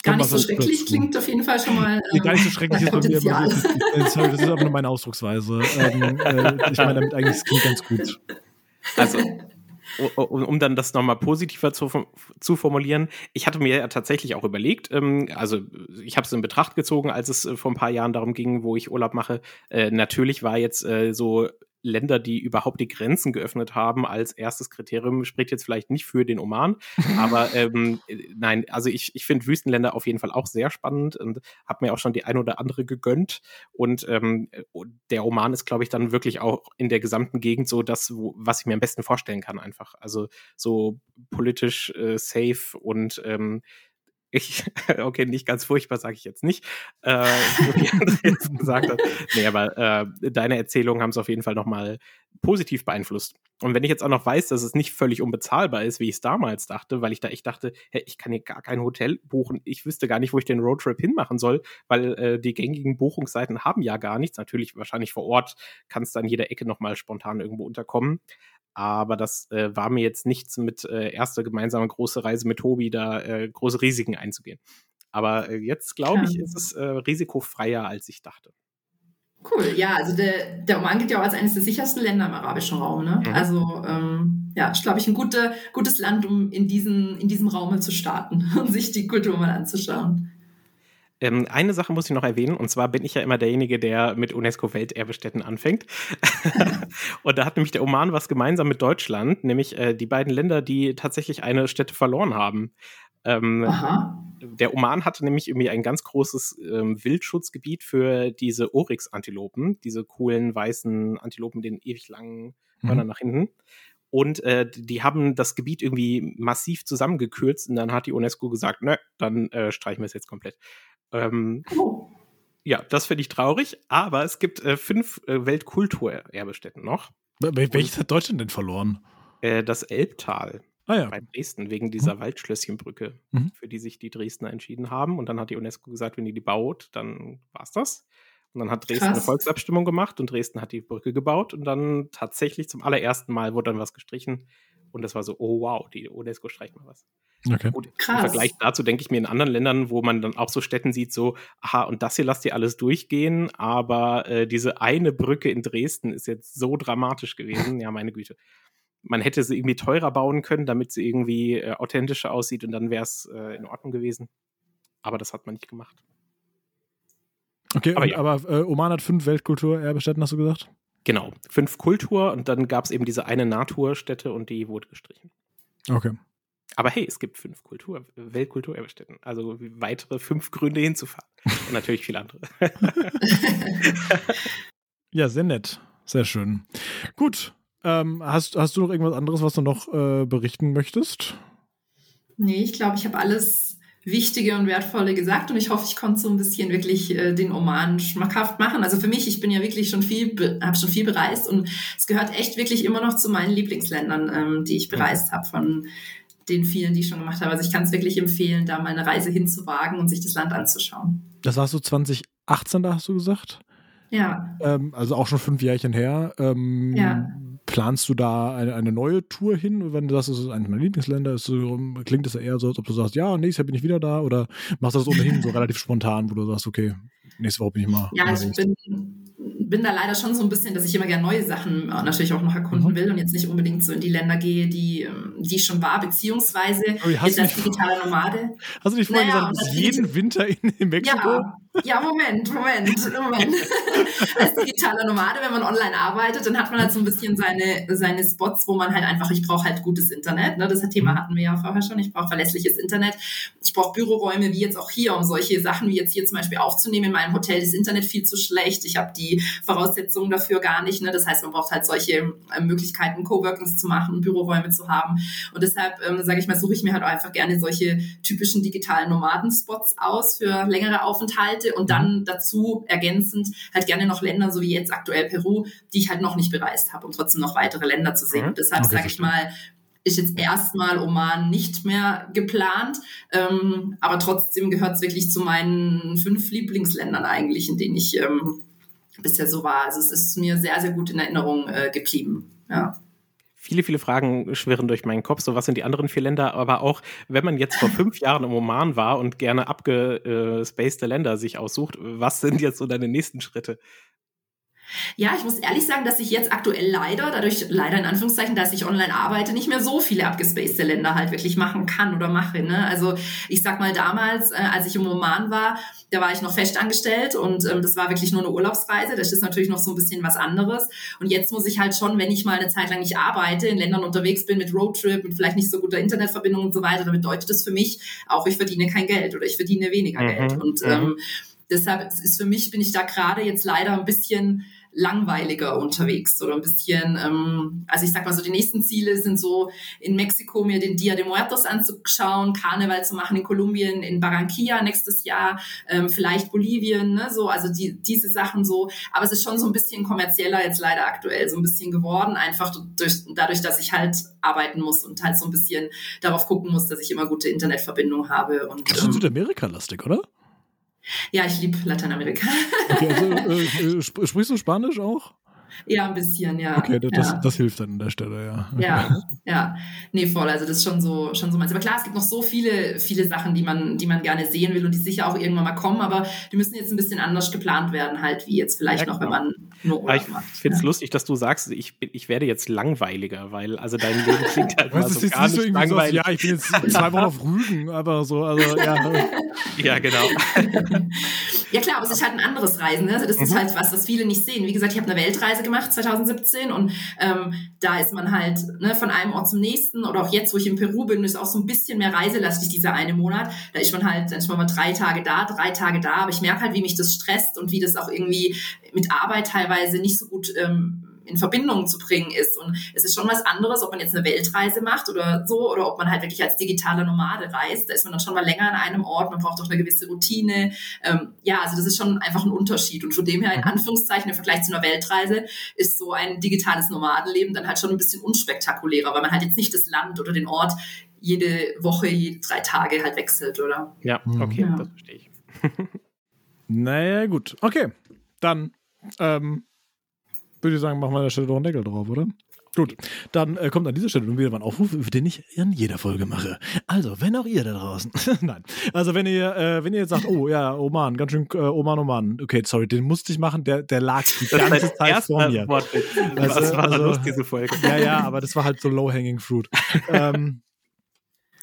Gar nicht so schrecklich klingt auf jeden Fall schon mal. Ähm, gar nicht so schrecklich ist bei mir immer so, das ist aber nur meine Ausdrucksweise. Ähm, äh, ich meine damit eigentlich, es klingt ganz gut. Also um, um dann das nochmal positiver zu, zu formulieren, ich hatte mir ja tatsächlich auch überlegt, ähm, also ich habe es in Betracht gezogen, als es äh, vor ein paar Jahren darum ging, wo ich Urlaub mache. Äh, natürlich war jetzt äh, so Länder, die überhaupt die Grenzen geöffnet haben, als erstes Kriterium. Spricht jetzt vielleicht nicht für den Oman, aber ähm, nein, also ich, ich finde Wüstenländer auf jeden Fall auch sehr spannend und habe mir auch schon die ein oder andere gegönnt. Und ähm, der Oman ist, glaube ich, dann wirklich auch in der gesamten Gegend so das, wo, was ich mir am besten vorstellen kann, einfach. Also so politisch äh, safe und ähm, ich, okay, nicht ganz furchtbar, sage ich jetzt nicht, äh, wie Andreas gesagt hat. Nee, aber äh, deine Erzählungen haben es auf jeden Fall nochmal positiv beeinflusst. Und wenn ich jetzt auch noch weiß, dass es nicht völlig unbezahlbar ist, wie ich es damals dachte, weil ich da echt dachte, hey, ich kann hier gar kein Hotel buchen, ich wüsste gar nicht, wo ich den Roadtrip hinmachen soll, weil äh, die gängigen Buchungsseiten haben ja gar nichts. Natürlich wahrscheinlich vor Ort kannst du an jeder Ecke nochmal spontan irgendwo unterkommen aber das äh, war mir jetzt nichts mit äh, erster gemeinsame große Reise mit Tobi, da äh, große Risiken einzugehen. Aber äh, jetzt, glaube ich, ist es äh, risikofreier, als ich dachte. Cool, ja, also der, der Oman gilt ja auch als eines der sichersten Länder im arabischen Raum. Ne? Mhm. Also ähm, ja, ist, glaube ich, ein gute, gutes Land, um in, diesen, in diesem Raum zu starten und sich die Kultur mal anzuschauen. Ähm, eine Sache muss ich noch erwähnen, und zwar bin ich ja immer derjenige, der mit UNESCO-Welterbestätten anfängt. und da hat nämlich der Oman was gemeinsam mit Deutschland, nämlich äh, die beiden Länder, die tatsächlich eine Stätte verloren haben. Ähm, der Oman hatte nämlich irgendwie ein ganz großes ähm, Wildschutzgebiet für diese Oryx-Antilopen, diese coolen weißen Antilopen mit den ewig langen Hörnern mhm. nach hinten. Und äh, die haben das Gebiet irgendwie massiv zusammengekürzt und dann hat die UNESCO gesagt, ne, dann äh, streichen wir es jetzt komplett. Ähm, oh. Ja, das finde ich traurig, aber es gibt äh, fünf äh, Weltkulturerbestätten noch. Welches hat Deutschland denn verloren? Äh, das Elbtal. Ah, ja. bei Dresden, wegen dieser hm. Waldschlösschenbrücke, mhm. für die sich die Dresdner entschieden haben. Und dann hat die UNESCO gesagt, wenn die die baut, dann war es das. Und dann hat Dresden Krass. eine Volksabstimmung gemacht und Dresden hat die Brücke gebaut und dann tatsächlich zum allerersten Mal wurde dann was gestrichen Und das war so, oh wow, die UNESCO streicht mal was. Okay. Gut, Krass. Im Vergleich dazu denke ich mir in anderen Ländern, wo man dann auch so Städten sieht, so, aha, und das hier lasst ihr alles durchgehen, aber äh, diese eine Brücke in Dresden ist jetzt so dramatisch gewesen, ja, meine Güte. Man hätte sie irgendwie teurer bauen können, damit sie irgendwie äh, authentischer aussieht und dann wäre es äh, in Ordnung gewesen. Aber das hat man nicht gemacht. Okay, aber, ja. aber äh, Oman hat fünf Weltkulturerbestätten, hast du gesagt? Genau, fünf Kultur und dann gab es eben diese eine Naturstätte und die wurde gestrichen. Okay. Aber hey, es gibt fünf Kultur, Weltkulturerbestätten. Also weitere fünf Gründe hinzufahren. Und natürlich viele andere. ja, sehr nett. Sehr schön. Gut. Ähm, hast, hast du noch irgendwas anderes, was du noch äh, berichten möchtest? Nee, ich glaube, ich habe alles Wichtige und Wertvolle gesagt und ich hoffe, ich konnte so ein bisschen wirklich äh, den Oman schmackhaft machen. Also für mich, ich bin ja wirklich schon viel, habe schon viel bereist und es gehört echt wirklich immer noch zu meinen Lieblingsländern, ähm, die ich bereist habe, von den vielen, die ich schon gemacht habe. Also ich kann es wirklich empfehlen, da mal eine Reise hinzuwagen und sich das Land anzuschauen. Das warst du 2018, da hast du gesagt? Ja. Ähm, also auch schon fünf Jährchen her. Ähm, ja. Planst du da eine, eine neue Tour hin? Wenn du sagst, es ist eines meiner Lieblingsländer, ist klingt es ja eher so, als ob du sagst, ja, nächstes Jahr bin ich wieder da oder machst du das ohnehin so relativ spontan, wo du sagst, okay, nächste Woche bin ich mal. Ja, also ich bin, bin da leider schon so ein bisschen, dass ich immer gerne neue Sachen äh, natürlich auch noch erkunden mhm. will und jetzt nicht unbedingt so in die Länder gehe, die, ähm, die ich schon war, beziehungsweise jetzt als digitale Nomade. Hast du nicht vorhin naja, gesagt, du bist jeden Winter in, in Mexiko? Ja, ja, Moment, Moment, Moment. Als digitaler Nomade, wenn man online arbeitet, dann hat man halt so ein bisschen seine, seine Spots, wo man halt einfach, ich brauche halt gutes Internet. Ne? Das Thema mhm. hatten wir ja vorher schon. Ich brauche verlässliches Internet. Ich brauche Büroräume wie jetzt auch hier, um solche Sachen wie jetzt hier zum Beispiel aufzunehmen. In meinem Hotel ist Internet viel zu schlecht. Ich habe die Voraussetzungen dafür gar nicht. Ne? Das heißt, man braucht halt solche äh, Möglichkeiten, Coworkings zu machen, Büroräume zu haben. Und deshalb, ähm, sage ich mal, suche ich mir halt einfach gerne solche typischen digitalen Nomadenspots aus für längere Aufenthalte Seite und dann mhm. dazu ergänzend halt gerne noch Länder, so wie jetzt aktuell Peru, die ich halt noch nicht bereist habe, um trotzdem noch weitere Länder zu sehen. Mhm. Deshalb okay, sage ich mal, ist jetzt erstmal Oman nicht mehr geplant, ähm, aber trotzdem gehört es wirklich zu meinen fünf Lieblingsländern eigentlich, in denen ich ähm, bisher so war. Also es ist mir sehr, sehr gut in Erinnerung äh, geblieben. Ja viele, viele Fragen schwirren durch meinen Kopf. So, was sind die anderen vier Länder? Aber auch, wenn man jetzt vor fünf Jahren im Oman war und gerne abgespacede Länder sich aussucht, was sind jetzt so deine nächsten Schritte? Ja, ich muss ehrlich sagen, dass ich jetzt aktuell leider, dadurch leider in Anführungszeichen, dass ich online arbeite, nicht mehr so viele abgespacede Länder halt wirklich machen kann oder mache. Ne? Also ich sag mal damals, äh, als ich im Oman war, da war ich noch festangestellt und ähm, das war wirklich nur eine Urlaubsreise. Das ist natürlich noch so ein bisschen was anderes. Und jetzt muss ich halt schon, wenn ich mal eine Zeit lang nicht arbeite, in Ländern unterwegs bin mit Roadtrip, mit vielleicht nicht so guter Internetverbindung und so weiter, dann bedeutet das für mich auch, ich verdiene kein Geld oder ich verdiene weniger mhm. Geld. Und mhm. ähm, deshalb ist für mich, bin ich da gerade jetzt leider ein bisschen langweiliger unterwegs oder ein bisschen, ähm, also ich sag mal so, die nächsten Ziele sind so in Mexiko mir den Dia de Muertos anzuschauen, Karneval zu machen in Kolumbien, in Barranquilla nächstes Jahr, ähm, vielleicht Bolivien, ne, so, also die, diese Sachen so, aber es ist schon so ein bisschen kommerzieller jetzt leider aktuell so ein bisschen geworden, einfach durch, dadurch, dass ich halt arbeiten muss und halt so ein bisschen darauf gucken muss, dass ich immer gute Internetverbindung habe. Und, das ist ähm, Südamerika-lastig, oder? Ja, ich liebe Lateinamerika. Okay, also, äh, äh sprichst du Spanisch auch? Ja, ein bisschen, ja. Okay, das, ja. das hilft dann an der Stelle, ja. Ja, ja. Nee, voll. Also das ist schon so, schon so meins. Aber klar, es gibt noch so viele, viele Sachen, die man, die man gerne sehen will und die sicher auch irgendwann mal kommen, aber die müssen jetzt ein bisschen anders geplant werden, halt, wie jetzt vielleicht ja, noch, wenn man nur Urlaub ich macht. Ich finde es ja. lustig, dass du sagst, ich, ich werde jetzt langweiliger, weil also dein Leben klingt halt mal so gar nicht langweilig. So, ja, ich bin jetzt zwei Wochen auf Rügen, aber so, also ja. ja, genau. ja klar, aber es ist halt ein anderes Reisen. Ne? Also das mhm. ist halt was, was viele nicht sehen. Wie gesagt, ich habe eine Weltreise gemacht 2017 und ähm, da ist man halt ne, von einem Ort zum nächsten. Oder auch jetzt, wo ich in Peru bin, ist auch so ein bisschen mehr reiselastig dieser eine Monat. Da ist man halt, dann ist mal drei Tage da, drei Tage da, aber ich merke halt, wie mich das stresst und wie das auch irgendwie mit Arbeit teilweise nicht so gut ähm, in Verbindung zu bringen ist. Und es ist schon was anderes, ob man jetzt eine Weltreise macht oder so, oder ob man halt wirklich als digitaler Nomade reist. Da ist man dann schon mal länger an einem Ort, man braucht auch eine gewisse Routine. Ähm, ja, also das ist schon einfach ein Unterschied. Und von dem her, in mhm. Anführungszeichen, im Vergleich zu einer Weltreise, ist so ein digitales Nomadenleben dann halt schon ein bisschen unspektakulärer, weil man halt jetzt nicht das Land oder den Ort jede Woche, jede drei Tage halt wechselt, oder? Ja, okay, ja. das verstehe ich. naja, gut. Okay, dann ähm, würde ich sagen, machen wir an der Stelle doch einen Deckel drauf, oder? Gut, dann äh, kommt an dieser Stelle nun wieder ein Aufruf, den ich in jeder Folge mache. Also, wenn auch ihr da draußen, nein, also wenn ihr, äh, wenn ihr jetzt sagt, oh ja, Oman, ganz schön, äh, Oman, Oman, okay, sorry, den musste ich machen, der, der lag die das ganze Zeit vor mir. Wortwitz. Was, Was war also, los, diese Folge? Ja, ja, aber das war halt so low-hanging fruit. ähm,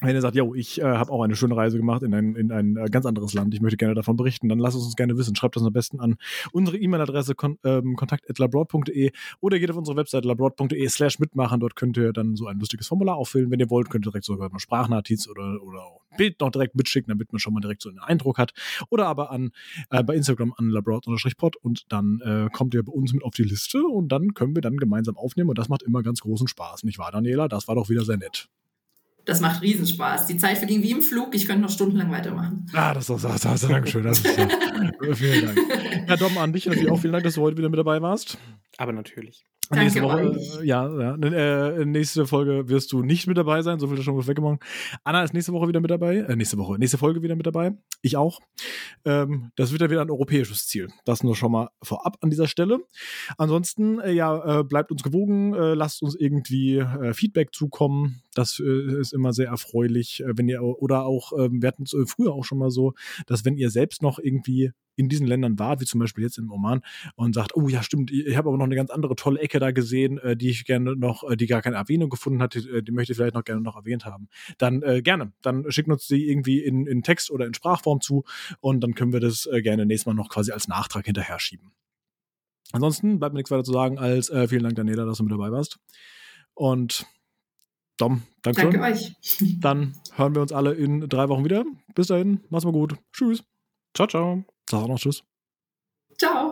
wenn ihr sagt, yo, ich äh, habe auch eine schöne Reise gemacht in ein, in ein äh, ganz anderes Land, ich möchte gerne davon berichten, dann lasst es uns gerne wissen. Schreibt uns am besten an unsere E-Mail-Adresse kon ähm, kontakt.labroad.de oder geht auf unsere Website labroad.de slash mitmachen. Dort könnt ihr dann so ein lustiges Formular auffüllen. Wenn ihr wollt, könnt ihr direkt sogar mal Sprachnachricht oder, oder Bild noch direkt mitschicken, damit man schon mal direkt so einen Eindruck hat. Oder aber an äh, bei Instagram an labroad-pod und dann äh, kommt ihr bei uns mit auf die Liste und dann können wir dann gemeinsam aufnehmen und das macht immer ganz großen Spaß. Nicht wahr, Daniela? Das war doch wieder sehr nett. Das macht Riesenspaß. Die Zeit verging wie im Flug. Ich könnte noch stundenlang weitermachen. Ah, das ist das, das, das, Dankeschön. Das ist, ja, vielen Dank. Ja, Dom, an dich natürlich auch vielen Dank, dass du heute wieder mit dabei warst. Aber natürlich. Danke nächste Woche, euch. ja, ja. Äh, nächste Folge wirst du nicht mit dabei sein, so viel ist schon weggemacht. Anna ist nächste Woche wieder mit dabei, äh, nächste Woche, nächste Folge wieder mit dabei. Ich auch. Ähm, das wird ja wieder ein europäisches Ziel. Das nur schon mal vorab an dieser Stelle. Ansonsten, äh, ja, äh, bleibt uns gewogen, äh, lasst uns irgendwie äh, Feedback zukommen. Das ist immer sehr erfreulich, wenn ihr oder auch, ähm, wir hatten es früher auch schon mal so, dass wenn ihr selbst noch irgendwie in diesen Ländern wart, wie zum Beispiel jetzt in Oman, und sagt, oh ja, stimmt, ich habe aber noch eine ganz andere tolle Ecke da gesehen, äh, die ich gerne noch, äh, die gar keine Erwähnung gefunden hat, die, äh, die möchte ich vielleicht noch gerne noch erwähnt haben. Dann äh, gerne, dann schickt uns die irgendwie in, in Text oder in Sprachform zu und dann können wir das äh, gerne nächstes Mal noch quasi als Nachtrag hinterher schieben. Ansonsten bleibt mir nichts weiter zu sagen als äh, vielen Dank, Daniela, dass du mit dabei warst. Und Dom, danke. Danke euch. Dann hören wir uns alle in drei Wochen wieder. Bis dahin, mach's mal gut. Tschüss. Ciao, ciao. Sag auch noch Tschüss. Ciao.